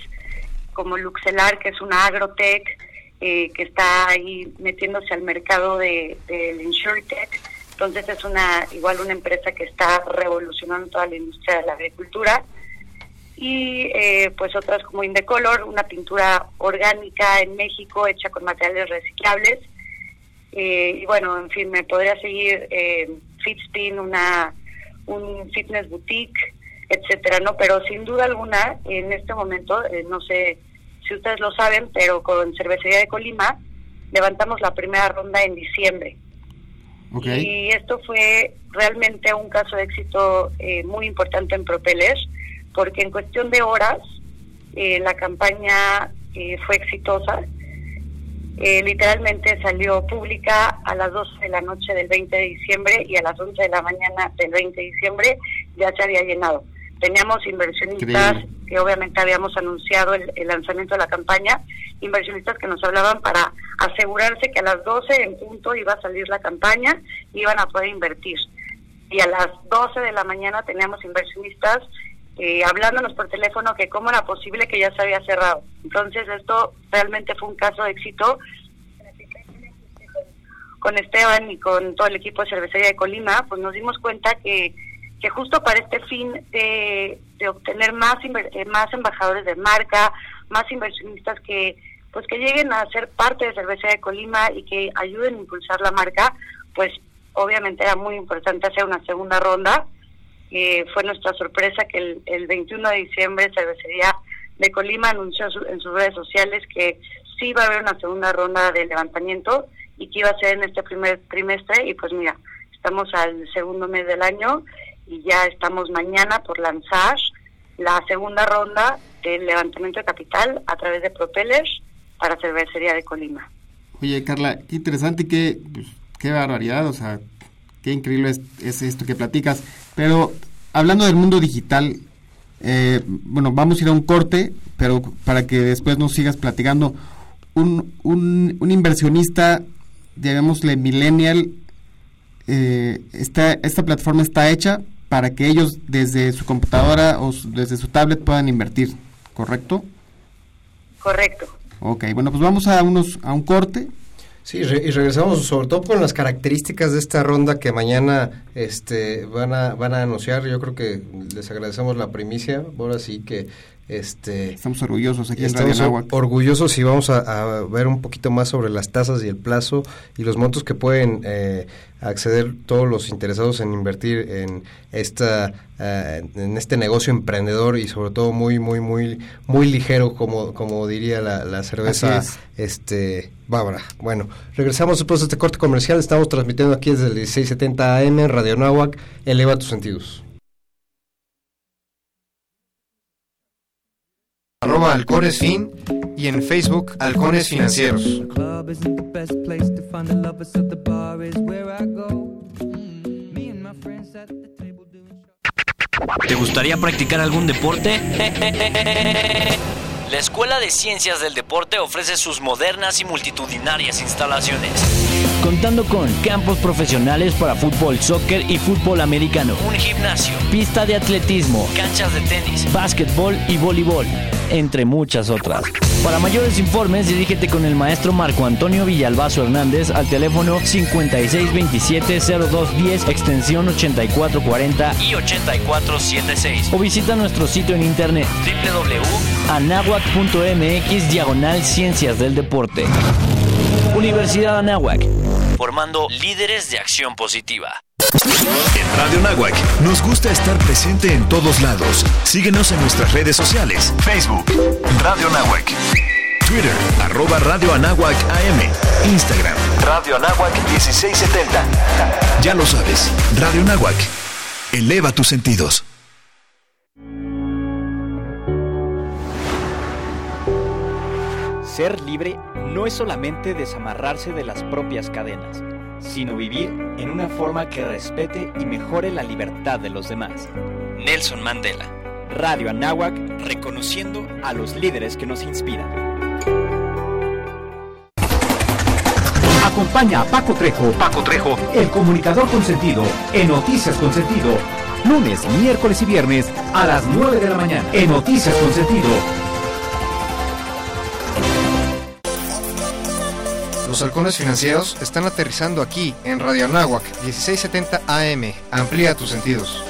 como Luxelar, que es una agrotech, eh, que está ahí metiéndose al mercado de, del InsurTech. Entonces es una igual una empresa que está revolucionando toda la industria de la agricultura. Y eh, pues otras como Indecolor, una pintura orgánica en México hecha con materiales reciclables. Eh, y bueno, en fin, me podría seguir eh, Fitspin, una, un fitness boutique, etcétera, ¿no? Pero sin duda alguna, en este momento, no sé si ustedes lo saben, pero con Cervecería de Colima levantamos la primera ronda en diciembre. Y esto fue realmente un caso de éxito eh, muy importante en Propeller, porque en cuestión de horas eh, la campaña eh, fue exitosa. literalmente salió pública a las 12 de la noche del 20 de diciembre y a las 11 de la mañana del 20 de diciembre ya se había llenado. Teníamos inversionistas que obviamente habíamos anunciado el, lanzamiento de la campaña, inversionistas que nos hablaban para asegurarse que a las 12 en punto iba a salir la campaña y iban a poder invertir. Y a las 12 de la mañana teníamos inversionistas eh, hablándonos por teléfono que cómo era posible que ya se había cerrado. Entonces esto realmente fue un caso de éxito con Esteban y con todo el equipo de cervecería de Colima, pues nos dimos cuenta que que justo para este fin de, obtener más eh, más embajadores de marca, más inversionistas que pues que lleguen a ser parte de Cerveza de Colima y que ayuden a impulsar la marca, pues obviamente era muy importante hacer una segunda ronda. Eh, fue nuestra sorpresa que el, el 21 de diciembre Cervecería de Colima anunció en sus redes sociales que sí iba a haber una segunda ronda de levantamiento y que iba a ser en este primer trimestre y pues mira, estamos al segundo mes del año y ya estamos mañana por lanzar la segunda ronda del levantamiento de capital a través de Propellers para Cervecería de Colima. Oye, Carla, qué interesante qué, pues, qué barbaridad, o sea, qué increíble es, esto que platicas. Pero hablando del mundo digital, eh, bueno, vamos a ir a un corte, pero para que después nos sigas platicando. Un, un, un inversionista, llamémosle millennial, eh, esta, esta plataforma está hecha para que ellos desde su computadora o desde su tablet puedan invertir, ¿correcto? Correcto. Ok, bueno, pues vamos a, unos, a un corte. Sí, y regresamos sobre todo con las características de esta ronda que mañana este, van, a, van a anunciar. Yo creo que les agradecemos la primicia. Ahora sí que este, estamos orgullosos aquí en Radio Orgullosos y vamos a, ver un poquito más sobre las tasas y el plazo y los montos que pueden eh, acceder todos los interesados en invertir en esta eh, en este negocio emprendedor y sobre todo muy muy muy muy ligero como como diría la, cerveza este bávara. Bueno, regresamos después de este corte comercial. Estamos transmitiendo aquí desde el 1670 AM en Radio Nahuac. Eleva tus sentidos. Arroba halcones fin y en Facebook halcones financieros. ¿Te gustaría practicar algún deporte? La Escuela de Ciencias del Deporte ofrece sus modernas y multitudinarias instalaciones. Contando con campos profesionales para fútbol, soccer y fútbol americano, un gimnasio, pista de atletismo, canchas de tenis, básquetbol y voleibol, entre muchas otras. Para mayores informes, dirígete con el maestro Marco Antonio Villalbazo Hernández al teléfono 5627-0210, extensión 8440 y 8476. O visita nuestro sitio en internet www.anahuac.mx diagonal Ciencias del Deporte. Universidad Anáhuac formando líderes de acción positiva. En Radio Nahuac nos gusta estar presente en todos lados. Síguenos en nuestras redes sociales. Facebook, Radio Nahuac. Twitter, arroba Radio Anáhuac AM. Instagram, Radio Anáhuac 1670. Ya lo sabes, Radio Nahuac. Eleva tus sentidos. Ser libre no es solamente desamarrarse de las propias cadenas, sino vivir en una forma que respete y mejore la libertad de los demás. Nelson Mandela. Radio Anáhuac, reconociendo a los líderes que nos inspiran. Acompaña a Paco Trejo, Paco Trejo, el comunicador consentido, en Noticias Consentido. Lunes, miércoles y viernes a las 9 de la mañana. En Noticias Consentido. Los halcones financieros están aterrizando aquí en Radio Anáhuac 1670 AM. Amplía tus sentidos.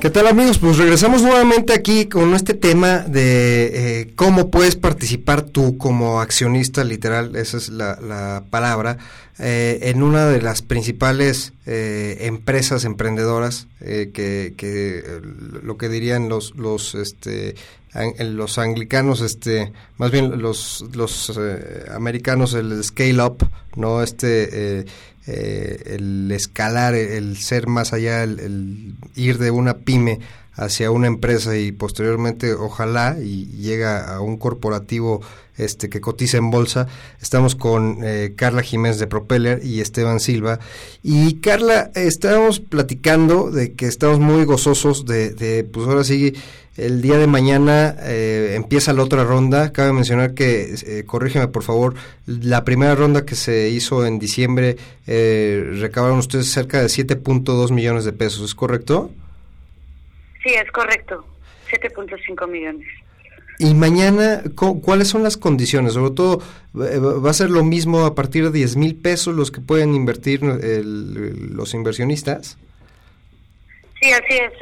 ¿Qué tal amigos? Pues regresamos nuevamente aquí con este tema de eh, cómo puedes participar tú como accionista, literal, esa es la, la palabra, eh, en una de las principales eh, empresas emprendedoras que lo que dirían los, los este, los anglicanos, este, más bien los, los eh, americanos, el scale up, no este, eh, eh, el escalar, el ser más allá, el, ir de una pyme hacia una empresa y posteriormente ojalá y llega a un corporativo este que cotiza en bolsa. Estamos con Carla Jiménez de Propeller y Esteban Silva. Y Carla, estábamos platicando de que estamos muy gozosos de, de pues ahora sí el día de mañana eh, empieza la otra ronda. Cabe mencionar que, eh, corrígeme por favor, la primera ronda que se hizo en diciembre eh, recabaron ustedes cerca de 7.2 millones de pesos, ¿es correcto? Sí, es correcto. 7.5 millones. Y mañana, ¿cuáles son las condiciones? Sobre todo, eh, ¿va a ser lo mismo a partir de 10 mil pesos los que pueden invertir los inversionistas? Sí, así es.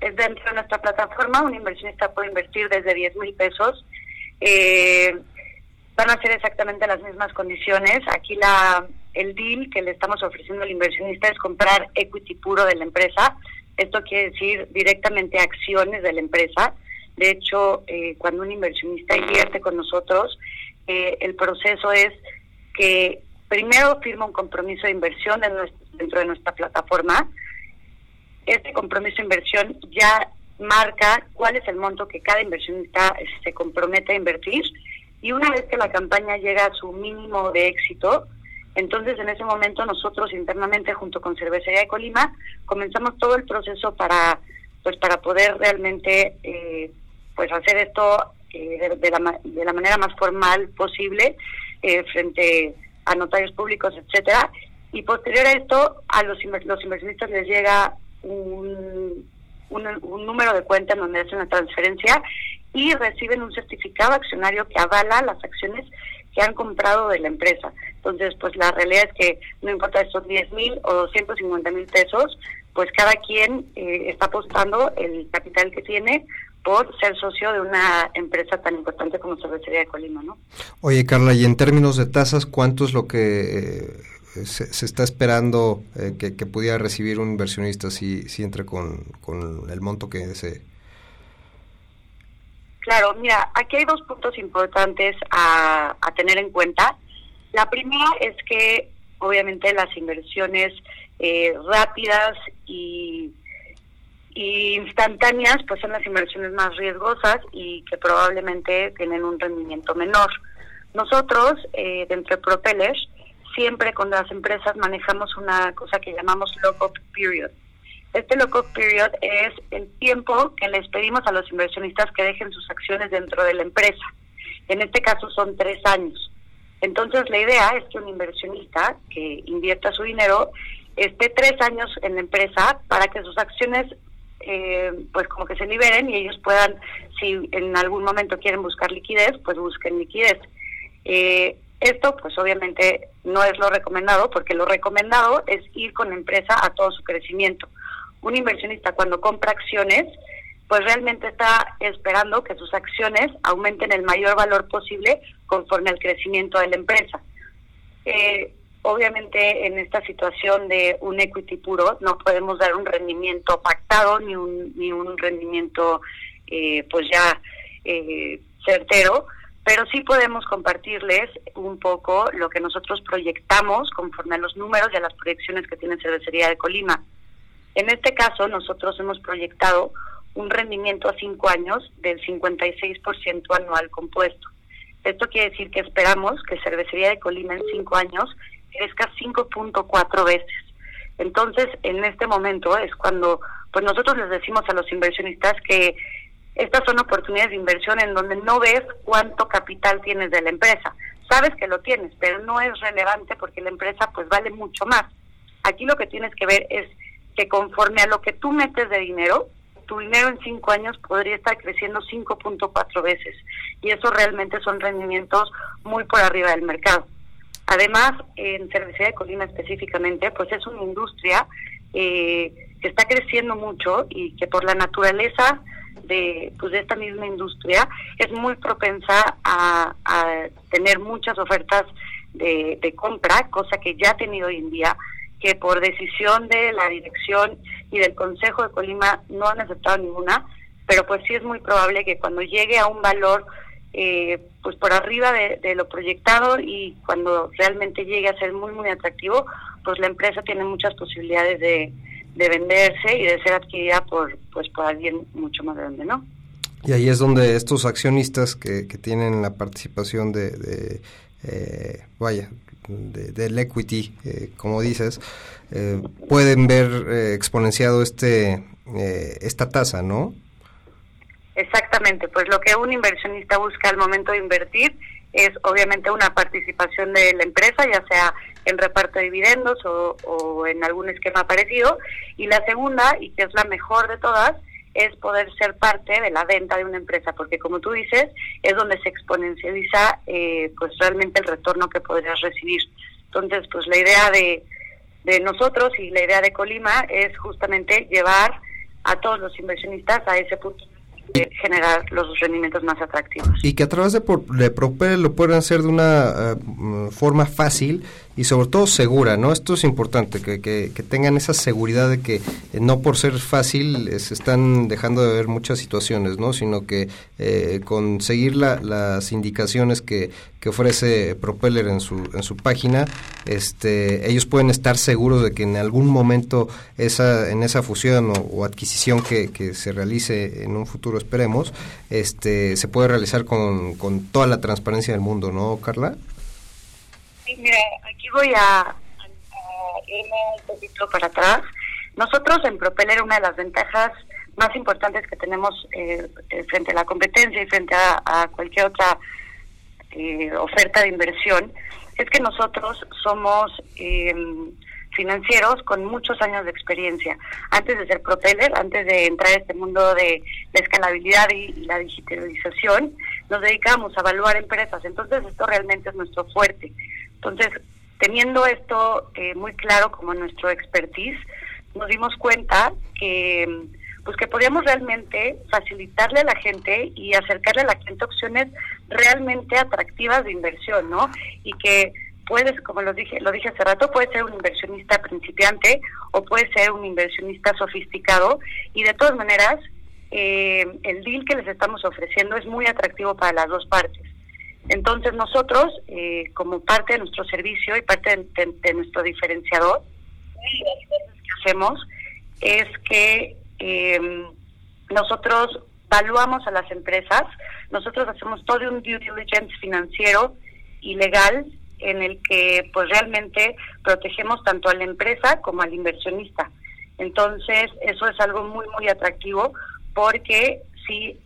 es dentro de nuestra plataforma, un inversionista puede invertir desde 10 mil pesos. Eh, van a ser exactamente las mismas condiciones. Aquí la el deal que le estamos ofreciendo al inversionista es comprar equity puro de la empresa. Esto quiere decir directamente acciones de la empresa. De hecho, eh, cuando un inversionista invierte con nosotros, eh, el proceso es que primero firma un compromiso de inversión dentro de nuestra plataforma. Este compromiso de inversión ya marca cuál es el monto que cada inversionista se compromete a invertir. Y una vez que la campaña llega a su mínimo de éxito, entonces en ese momento nosotros internamente junto con Cervecería de Colima comenzamos todo el proceso para pues para poder realmente eh, pues hacer esto eh, de, la, de la manera más formal posible eh, frente a notarios públicos, etcétera y posterior a esto a los, los inversionistas les llega un, un, número de cuenta en donde hacen la transferencia y reciben un certificado accionario que avala las acciones que han comprado de la empresa. Entonces, pues la realidad es que no importa si son 10 mil o 250 mil pesos, pues cada quien eh, está apostando el capital que tiene por ser socio de una empresa tan importante como Cervecería de Colima, ¿no? Oye, Carla, y en términos de tasas, ¿cuánto es lo que eh, se, está esperando eh, que, pudiera recibir un inversionista si, si entra con, el monto que desee? Claro, mira, aquí hay dos puntos importantes a, tener en cuenta. La primera es que obviamente las inversiones eh, rápidas y, instantáneas pues son las inversiones más riesgosas y que probablemente tienen un rendimiento menor. Nosotros, eh, dentro de Propeller, siempre con las empresas manejamos una cosa que llamamos lock-up period. Este lock-up period es el tiempo que les pedimos a los inversionistas que dejen sus acciones dentro de la empresa. En este caso son tres años. Entonces la idea es que un inversionista que invierta su dinero esté tres años en la empresa para que sus acciones eh, pues como que se liberen y ellos puedan, si en algún momento quieren buscar liquidez, pues busquen liquidez. Eh, esto, pues obviamente no es lo recomendado, porque lo recomendado es ir con la empresa a todo su crecimiento. Un inversionista cuando compra acciones, pues realmente está esperando que sus acciones aumenten el mayor valor posible conforme al crecimiento de la empresa. Eh, obviamente en esta situación de un equity puro no podemos dar un rendimiento pactado ni un, ni un rendimiento eh, pues ya eh, certero, pero sí podemos compartirles un poco lo que nosotros proyectamos conforme a los números y a las proyecciones que tiene Cervecería de Colima. En este caso, nosotros hemos proyectado un rendimiento a cinco años del 56% anual compuesto. Esto quiere decir que esperamos que Cervecería de Colima en cinco años crezca 5.4 veces. Entonces, en este momento es cuando pues nosotros les decimos a los inversionistas que estas son oportunidades de inversión en donde no ves cuánto capital tienes de la empresa. Sabes que lo tienes, pero no es relevante porque la empresa pues vale mucho más. Aquí lo que tienes que ver es que conforme a lo que tú metes de dinero, tu dinero en cinco años podría estar creciendo 5.4 veces. Y eso realmente son rendimientos muy por arriba del mercado. Además, en Cervecería de Colima específicamente, pues es una industria eh, que está creciendo mucho y que por la naturaleza de, pues de esta misma industria es muy propensa a, tener muchas ofertas de, de, compra, cosa que ya ha tenido hoy en día, que por decisión de la dirección y del Consejo de Colima no han aceptado ninguna, pero pues sí es muy probable que cuando llegue a un valor eh, pues por arriba de, lo proyectado y cuando realmente llegue a ser muy muy atractivo, pues la empresa tiene muchas posibilidades de, de venderse y de ser adquirida por pues por alguien mucho más grande, ¿no? Y ahí es donde estos accionistas que, que tienen la participación de, de eh, vaya, del equity, eh, como dices, eh, pueden ver exponenciado este esta tasa, ¿no? Exactamente, pues lo que un inversionista busca al momento de invertir es obviamente una participación de la empresa, ya sea en reparto de dividendos o, en algún esquema parecido. Y la segunda, y que es la mejor de todas, es poder ser parte de la venta de una empresa, porque como tú dices, es donde se exponencializa eh, pues realmente el retorno que podrías recibir. Entonces, pues la idea de, de nosotros y la idea de Colima es justamente llevar a todos los inversionistas a ese punto generar los rendimientos más atractivos. Y que a través de, de Propel lo pueden hacer de una eh, forma fácil y sobre todo segura, ¿no? Esto es importante, que, que, tengan esa seguridad de que eh, no por ser fácil se están dejando de ver muchas situaciones, ¿no? Sino que eh, con seguir las indicaciones que, que, ofrece Propeller en su, en su página, este, ellos pueden estar seguros de que en algún momento esa, en esa fusión o, adquisición que, que, se realice en un futuro, esperemos, este, se puede realizar con, con toda la transparencia del mundo, ¿no, Carla? Sí, mira, aquí voy a, irme un poquito para atrás. Nosotros en Propeller una de las ventajas más importantes que tenemos eh, eh, frente a la competencia y frente a, cualquier otra eh, oferta de inversión es que nosotros somos em, financieros con muchos años de experiencia. Antes de ser Propeller, antes de entrar a este mundo de la escalabilidad y, la digitalización, nos dedicamos a evaluar empresas. Entonces esto realmente es nuestro fuerte. Entonces, teniendo esto eh, muy claro como nuestro expertise, nos dimos cuenta que pues que podíamos realmente facilitarle a la gente y acercarle a la gente opciones realmente atractivas de inversión, ¿no? Y que puedes, como lo dije, lo dije hace rato, puede ser un inversionista principiante o puede ser un inversionista sofisticado y de todas maneras eh, el deal que les estamos ofreciendo es muy atractivo para las dos partes. Entonces nosotros, eh, como parte de nuestro servicio y parte de, nuestro diferenciador, hacemos es que em, nosotros evaluamos a las empresas, nosotros hacemos todo un due diligence financiero y legal en el que pues realmente protegemos tanto a la empresa como al inversionista. Entonces, eso es algo muy, muy atractivo porque si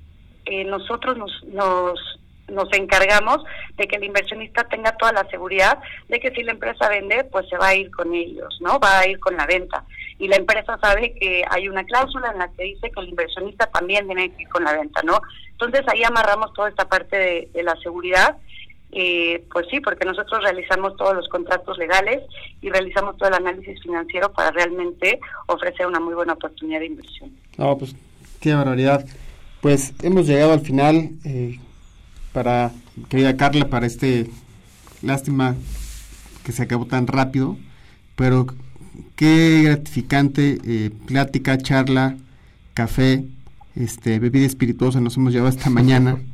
eh, nosotros nos, nos nos encargamos de que el inversionista tenga toda la seguridad de que si la empresa vende, pues se va a ir con ellos, ¿no? Va a ir con la venta. Y la empresa sabe que hay una cláusula en la que dice que el inversionista también tiene que ir con la venta, ¿no? Entonces ahí amarramos toda esta parte de, la seguridad. Eh, pues sí, porque nosotros realizamos todos los contratos legales y realizamos todo el análisis financiero para realmente ofrecer una muy buena oportunidad de inversión. No, pues qué barbaridad. Pues hemos llegado al final. Eh, para querida Carla para este lástima que se acabó tan rápido, pero qué gratificante eh, plática, charla, café, este, bebida espirituosa nos hemos llevado esta mañana.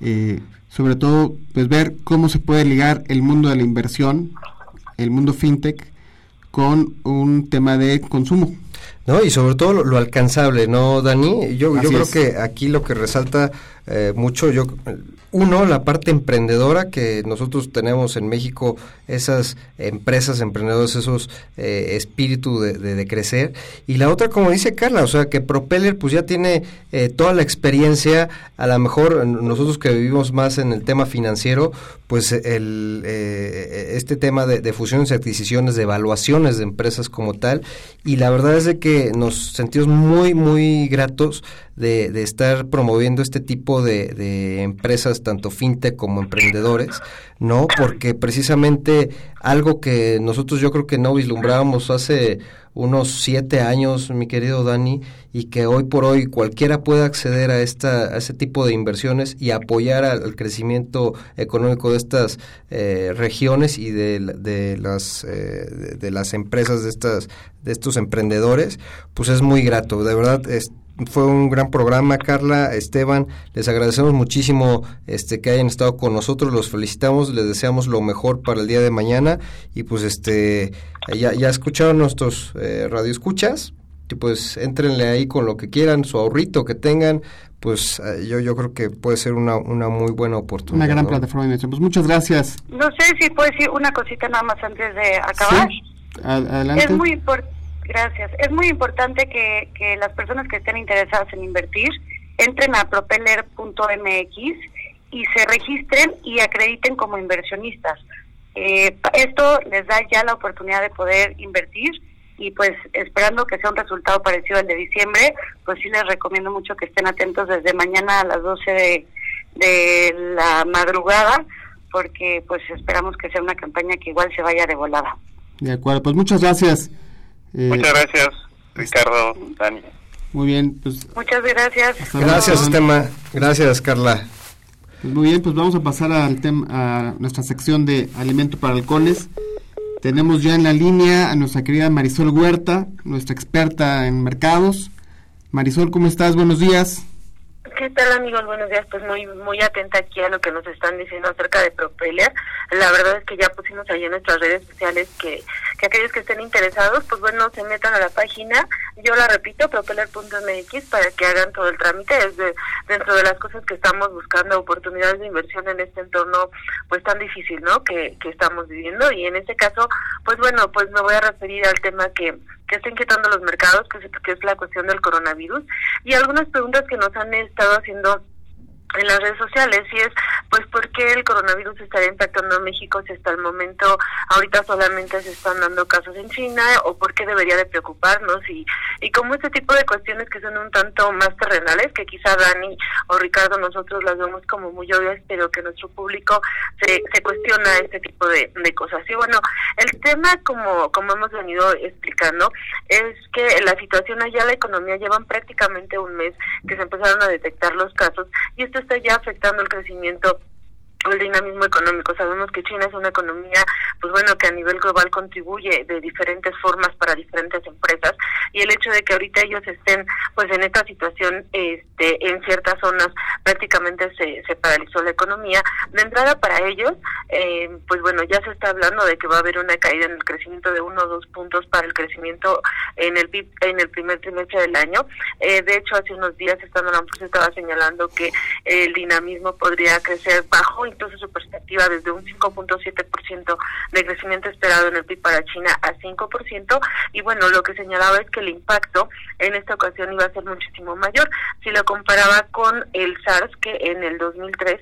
Eh, sobre todo, pues ver cómo se puede ligar el mundo de la inversión, el mundo fintech, con un tema de consumo. No, y sobre todo lo, alcanzable, ¿no, Dani? Yo, yo creo que aquí lo que resalta eh, mucho, yo uno, la parte emprendedora que nosotros tenemos en México, esas empresas emprendedoras, esos eh, espíritu de, crecer. Y la otra, como dice Carla, o sea, que Propeller pues ya tiene eh, toda la experiencia, a lo mejor nosotros que vivimos más en el tema financiero, pues el, eh, este tema de, de, fusiones y adquisiciones, de evaluaciones de empresas como tal, y la verdad es de que nos sentimos muy, muy gratos de, estar promoviendo este tipo de, de, empresas, tanto fintech como emprendedores, ¿no? Porque precisamente algo que nosotros yo creo que no vislumbrábamos hace unos siete años, mi querido Dani, y que hoy por hoy cualquiera puede acceder a, esta, a ese tipo de inversiones y apoyar al, crecimiento económico de estas eh, regiones y de, de las, eh, de, las empresas de, estas, de estos emprendedores, pues es muy grato. De verdad, es, fue un gran programa, Carla, Esteban. Les agradecemos muchísimo este que hayan estado con nosotros. Los felicitamos, les deseamos lo mejor para el día de mañana. Y pues este ya, ya escucharon nuestros eh, radioescuchas. Y pues entrenle ahí con lo que quieran, su ahorrito que tengan. Pues eh, yo, yo creo que puede ser una, una muy buena oportunidad. Una gran plataforma de inversión. Pues muchas gracias. No sé si puedo decir una cosita nada más antes de acabar. adelante. Es muy importante Gracias. Es muy importante que, que las personas que estén interesadas en invertir entren a propeller.mx y se registren y acrediten como inversionistas. Eh, esto les da ya la oportunidad de poder invertir y pues esperando que sea un resultado parecido al de diciembre, pues sí les recomiendo mucho que estén atentos desde mañana a las 12 de, de la madrugada porque pues esperamos que sea una campaña que igual se vaya de volada. De acuerdo, pues muchas gracias. Eh, Muchas gracias, Ricardo, Dani. Muy bien, pues. Muchas gracias. Gracias, Estema. Gracias, Carla. Pues muy bien, pues vamos a pasar al tema, a nuestra sección de alimento para halcones. Tenemos ya en la línea a nuestra querida Marisol Huerta, nuestra experta en mercados. Marisol, ¿cómo estás? Buenos días. ¿Qué tal amigos? Buenos días. Pues muy muy atenta aquí a lo que nos están diciendo acerca de Propeller. La verdad es que ya pusimos ahí en nuestras redes sociales que, que aquellos que estén interesados, pues bueno, se metan a la página. Yo la repito, propeller.mx para que hagan todo el trámite. Es de, dentro de las cosas que estamos buscando, oportunidades de inversión en este entorno pues tan difícil, ¿no? Que, que estamos viviendo. Y en este caso, pues bueno, pues me voy a referir al tema que que está inquietando los mercados, que que es la cuestión del coronavirus, y algunas preguntas que nos han estado haciendo en las redes sociales y es pues el coronavirus estaría impactando a México si hasta el momento ahorita solamente se están dando casos en China o por qué debería de preocuparnos y y como este tipo de cuestiones que son un tanto más terrenales que quizá Dani o Ricardo nosotros las vemos como muy obvias pero que nuestro público se, se cuestiona este tipo de, cosas. Y bueno el tema como como hemos venido explicando es que la situación allá la economía llevan prácticamente un mes que se empezaron a detectar los casos y esto está ya afectando el crecimiento el dinamismo económico. Sabemos que China es una economía, pues bueno, que a nivel global contribuye de diferentes formas para diferentes empresas y el hecho de que ahorita ellos estén, pues en esta situación, este, en ciertas zonas prácticamente se, se paralizó la economía. De entrada para ellos, eh, pues bueno, ya se está hablando de que va a haber una caída en el crecimiento de uno o dos puntos para el crecimiento en el PIB en el primer trimestre del año. Eh, de hecho, hace unos días estando la estaba señalando que el dinamismo podría crecer bajo entonces su perspectiva desde un 5.7% de crecimiento esperado en el PIB para China a 5%, y bueno, lo que señalaba es que el impacto en esta ocasión iba a ser muchísimo mayor. Si lo comparaba con el SARS que en el 2003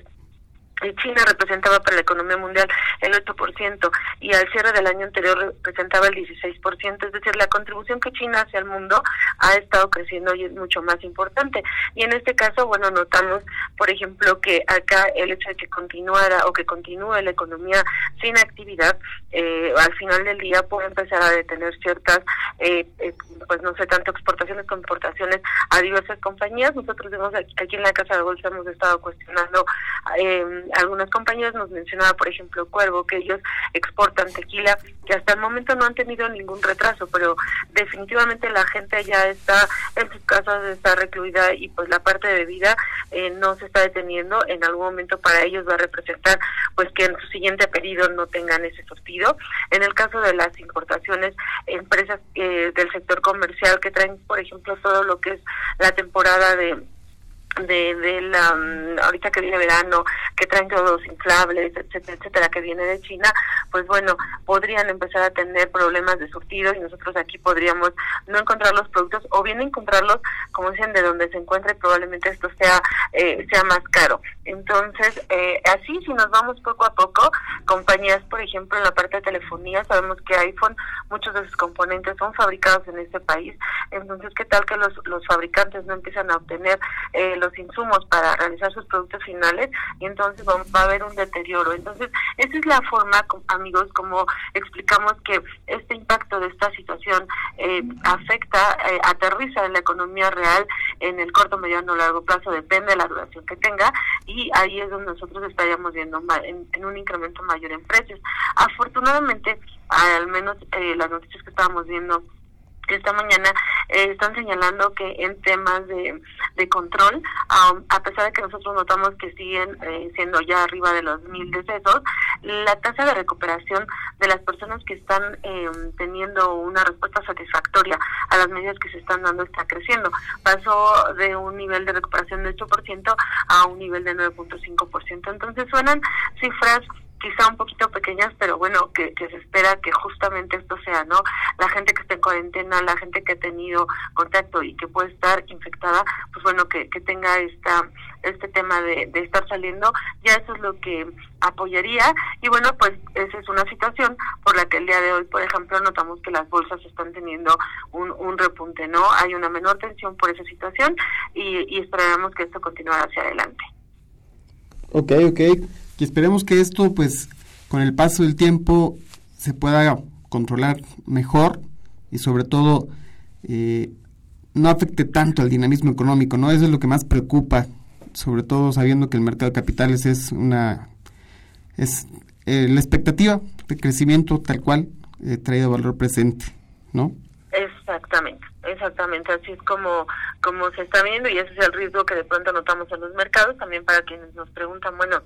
China representaba para la economía mundial el 8% y al cierre del año anterior representaba el 16%, es decir, la contribución que China hace al mundo ha estado creciendo y es mucho más importante. Y en este caso, bueno, notamos, por ejemplo, que acá el hecho de que continuara o que continúe la economía sin actividad, eh, al final del día puede empezar a detener ciertas, eh, eh, pues no sé, tanto exportaciones como importaciones a diversas compañías. Nosotros vemos aquí en la Casa de Bolsa hemos estado cuestionando algunas compañías nos mencionaba, por ejemplo, Cuervo, que ellos exportan tequila, que hasta el momento no han tenido ningún retraso, pero definitivamente la gente ya está en sus casas, está recluida y pues la parte de vida eh, no se está deteniendo. En algún momento para ellos va a representar pues que en su siguiente pedido no tengan ese sortido. En el caso de las importaciones, empresas eh, del sector comercial que traen, por ejemplo, todo lo que es la temporada de de, de la mm, ahorita que viene verano que traen todos inflables etcétera etcétera que viene de China pues bueno podrían empezar a tener problemas de surtido y nosotros aquí podríamos no encontrar los productos o bien encontrarlos como dicen de donde se encuentre probablemente esto sea eh, sea más caro. Entonces eh, así si nos vamos poco a poco compañías por ejemplo en la parte de telefonía sabemos que iPhone muchos de sus componentes son fabricados en este país entonces qué tal que los los fabricantes no empiezan a obtener eh, los insumos para realizar sus productos finales y entonces va, a haber un deterioro. Entonces, esa es la forma, amigos, como explicamos que este impacto de esta situación eh, afecta, eh, aterriza en la economía real en el corto, mediano o largo plazo, depende de la duración que tenga y ahí es donde nosotros estaríamos viendo en, en un incremento mayor en precios. Afortunadamente, al menos eh, las noticias que estábamos viendo esta mañana eh, están señalando que en temas de, de control, a pesar de que nosotros notamos que siguen eh, siendo ya arriba de los mil decesos, la tasa de recuperación de las personas que están eh, teniendo una respuesta satisfactoria a las medidas que se están dando está creciendo. Pasó de un nivel de recuperación de 8% a un nivel de 9.5%. Entonces suenan cifras quizá un poquito pequeñas, pero bueno, que, que, se espera que justamente esto sea, ¿no? La gente que está en cuarentena, la gente que ha tenido contacto y que puede estar infectada, pues bueno, que, que tenga esta este tema de, de estar saliendo, ya eso es lo que apoyaría y bueno, pues esa es una situación por la que el día de hoy, por ejemplo, notamos que las bolsas están teniendo un, un repunte, ¿no? Hay una menor tensión por esa situación y, y esperamos que esto continúe hacia adelante. Ok, ok y esperemos que esto, pues, con el paso del tiempo se pueda controlar mejor y sobre todo eh, no afecte tanto al dinamismo económico, ¿no? Eso es lo que más preocupa, sobre todo sabiendo que el mercado de capitales es una es eh, la expectativa de crecimiento tal cual eh, traído valor presente, ¿no? Exactamente, exactamente, así es como como se está viendo y ese es el riesgo que de pronto notamos en los mercados, también para quienes nos preguntan, bueno,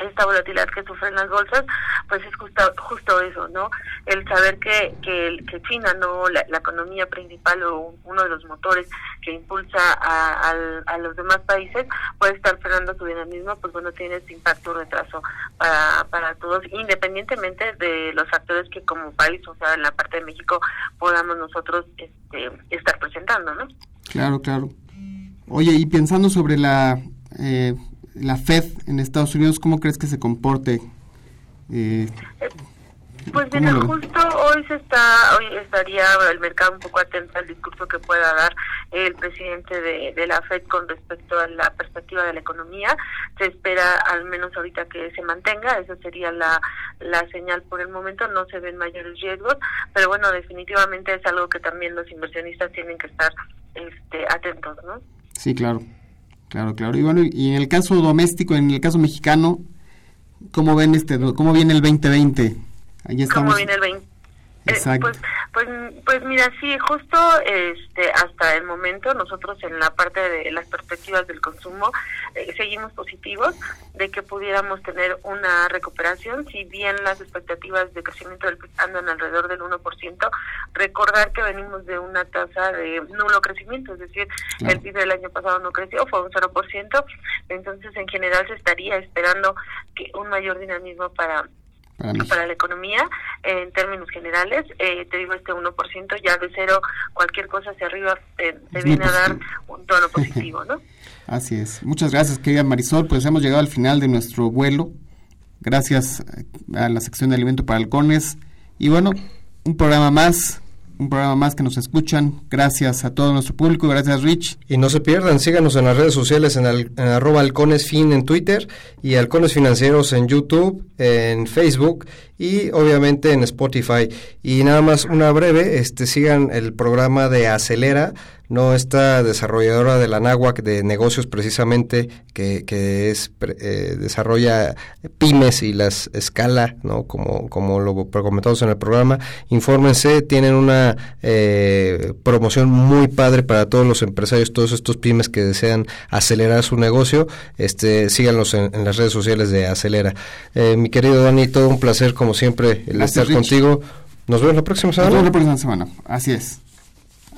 esta volatilidad que sufren las bolsas, pues es justo, justo eso, ¿no? El saber que, que, que China, no la, economía principal o uno de los motores que impulsa a, a, los demás países, puede estar frenando su dinamismo, pues bueno, tiene este impacto retraso para, para todos, independientemente de los factores que como país, o sea, en la parte de México, podamos nosotros este, estar presentando, ¿no? Claro, claro. Oye, y pensando sobre la... Eh, la Fed en Estados Unidos, ¿cómo crees que se comporte? Eh, pues mira, justo hoy se está, hoy estaría el mercado un poco atento al discurso que pueda dar el presidente de, de, la Fed con respecto a la perspectiva de la economía. Se espera al menos ahorita que se mantenga, esa sería la, la señal por el momento, no se ven mayores riesgos, pero bueno, definitivamente es algo que también los inversionistas tienen que estar este, atentos, ¿no? Sí, claro. Claro, claro. Y bueno, y en el caso doméstico, en el caso mexicano, ¿cómo ven este, cómo viene el 2020? Ahí estamos. ¿Cómo viene el 20? Eh, pues, pues, pues mira, sí, justo este, hasta el momento nosotros en la parte de las perspectivas del consumo eh, seguimos positivos de que pudiéramos tener una recuperación, si bien las expectativas de crecimiento del PIB andan alrededor del 1%, recordar que venimos de una tasa de nulo crecimiento, es decir, el PIB del año pasado no creció, fue un 0%, entonces en general se estaría esperando que un mayor dinamismo para para, la economía en términos generales. Eh, te digo, este 1% ya de cero, cualquier cosa hacia arriba te, viene a dar un tono positivo, ¿no? Así es. Muchas gracias, querida Marisol. Pues hemos llegado al final de nuestro vuelo. Gracias a la sección de Alimento para Halcones. Y bueno, un programa más un programa más que nos escuchan. Gracias a todo nuestro público, gracias Rich. Y no se pierdan, síganos en las redes sociales en, el, en arroba halconesfin en Twitter y halcones financieros en YouTube, en Facebook y obviamente en Spotify. Y nada más una breve, este sigan el programa de Acelera, no esta desarrolladora de la NAWAC de negocios precisamente que, que es eh, desarrolla pymes y las escala no como como lo comentamos en el programa. Infórmense tienen una eh, promoción muy padre para todos los empresarios todos estos pymes que desean acelerar su negocio. Este síganlos en, las redes sociales de acelera. Eh, mi querido Dani todo un placer como siempre el estar contigo. Nos vemos la próxima semana nos vemos la próxima semana. Así es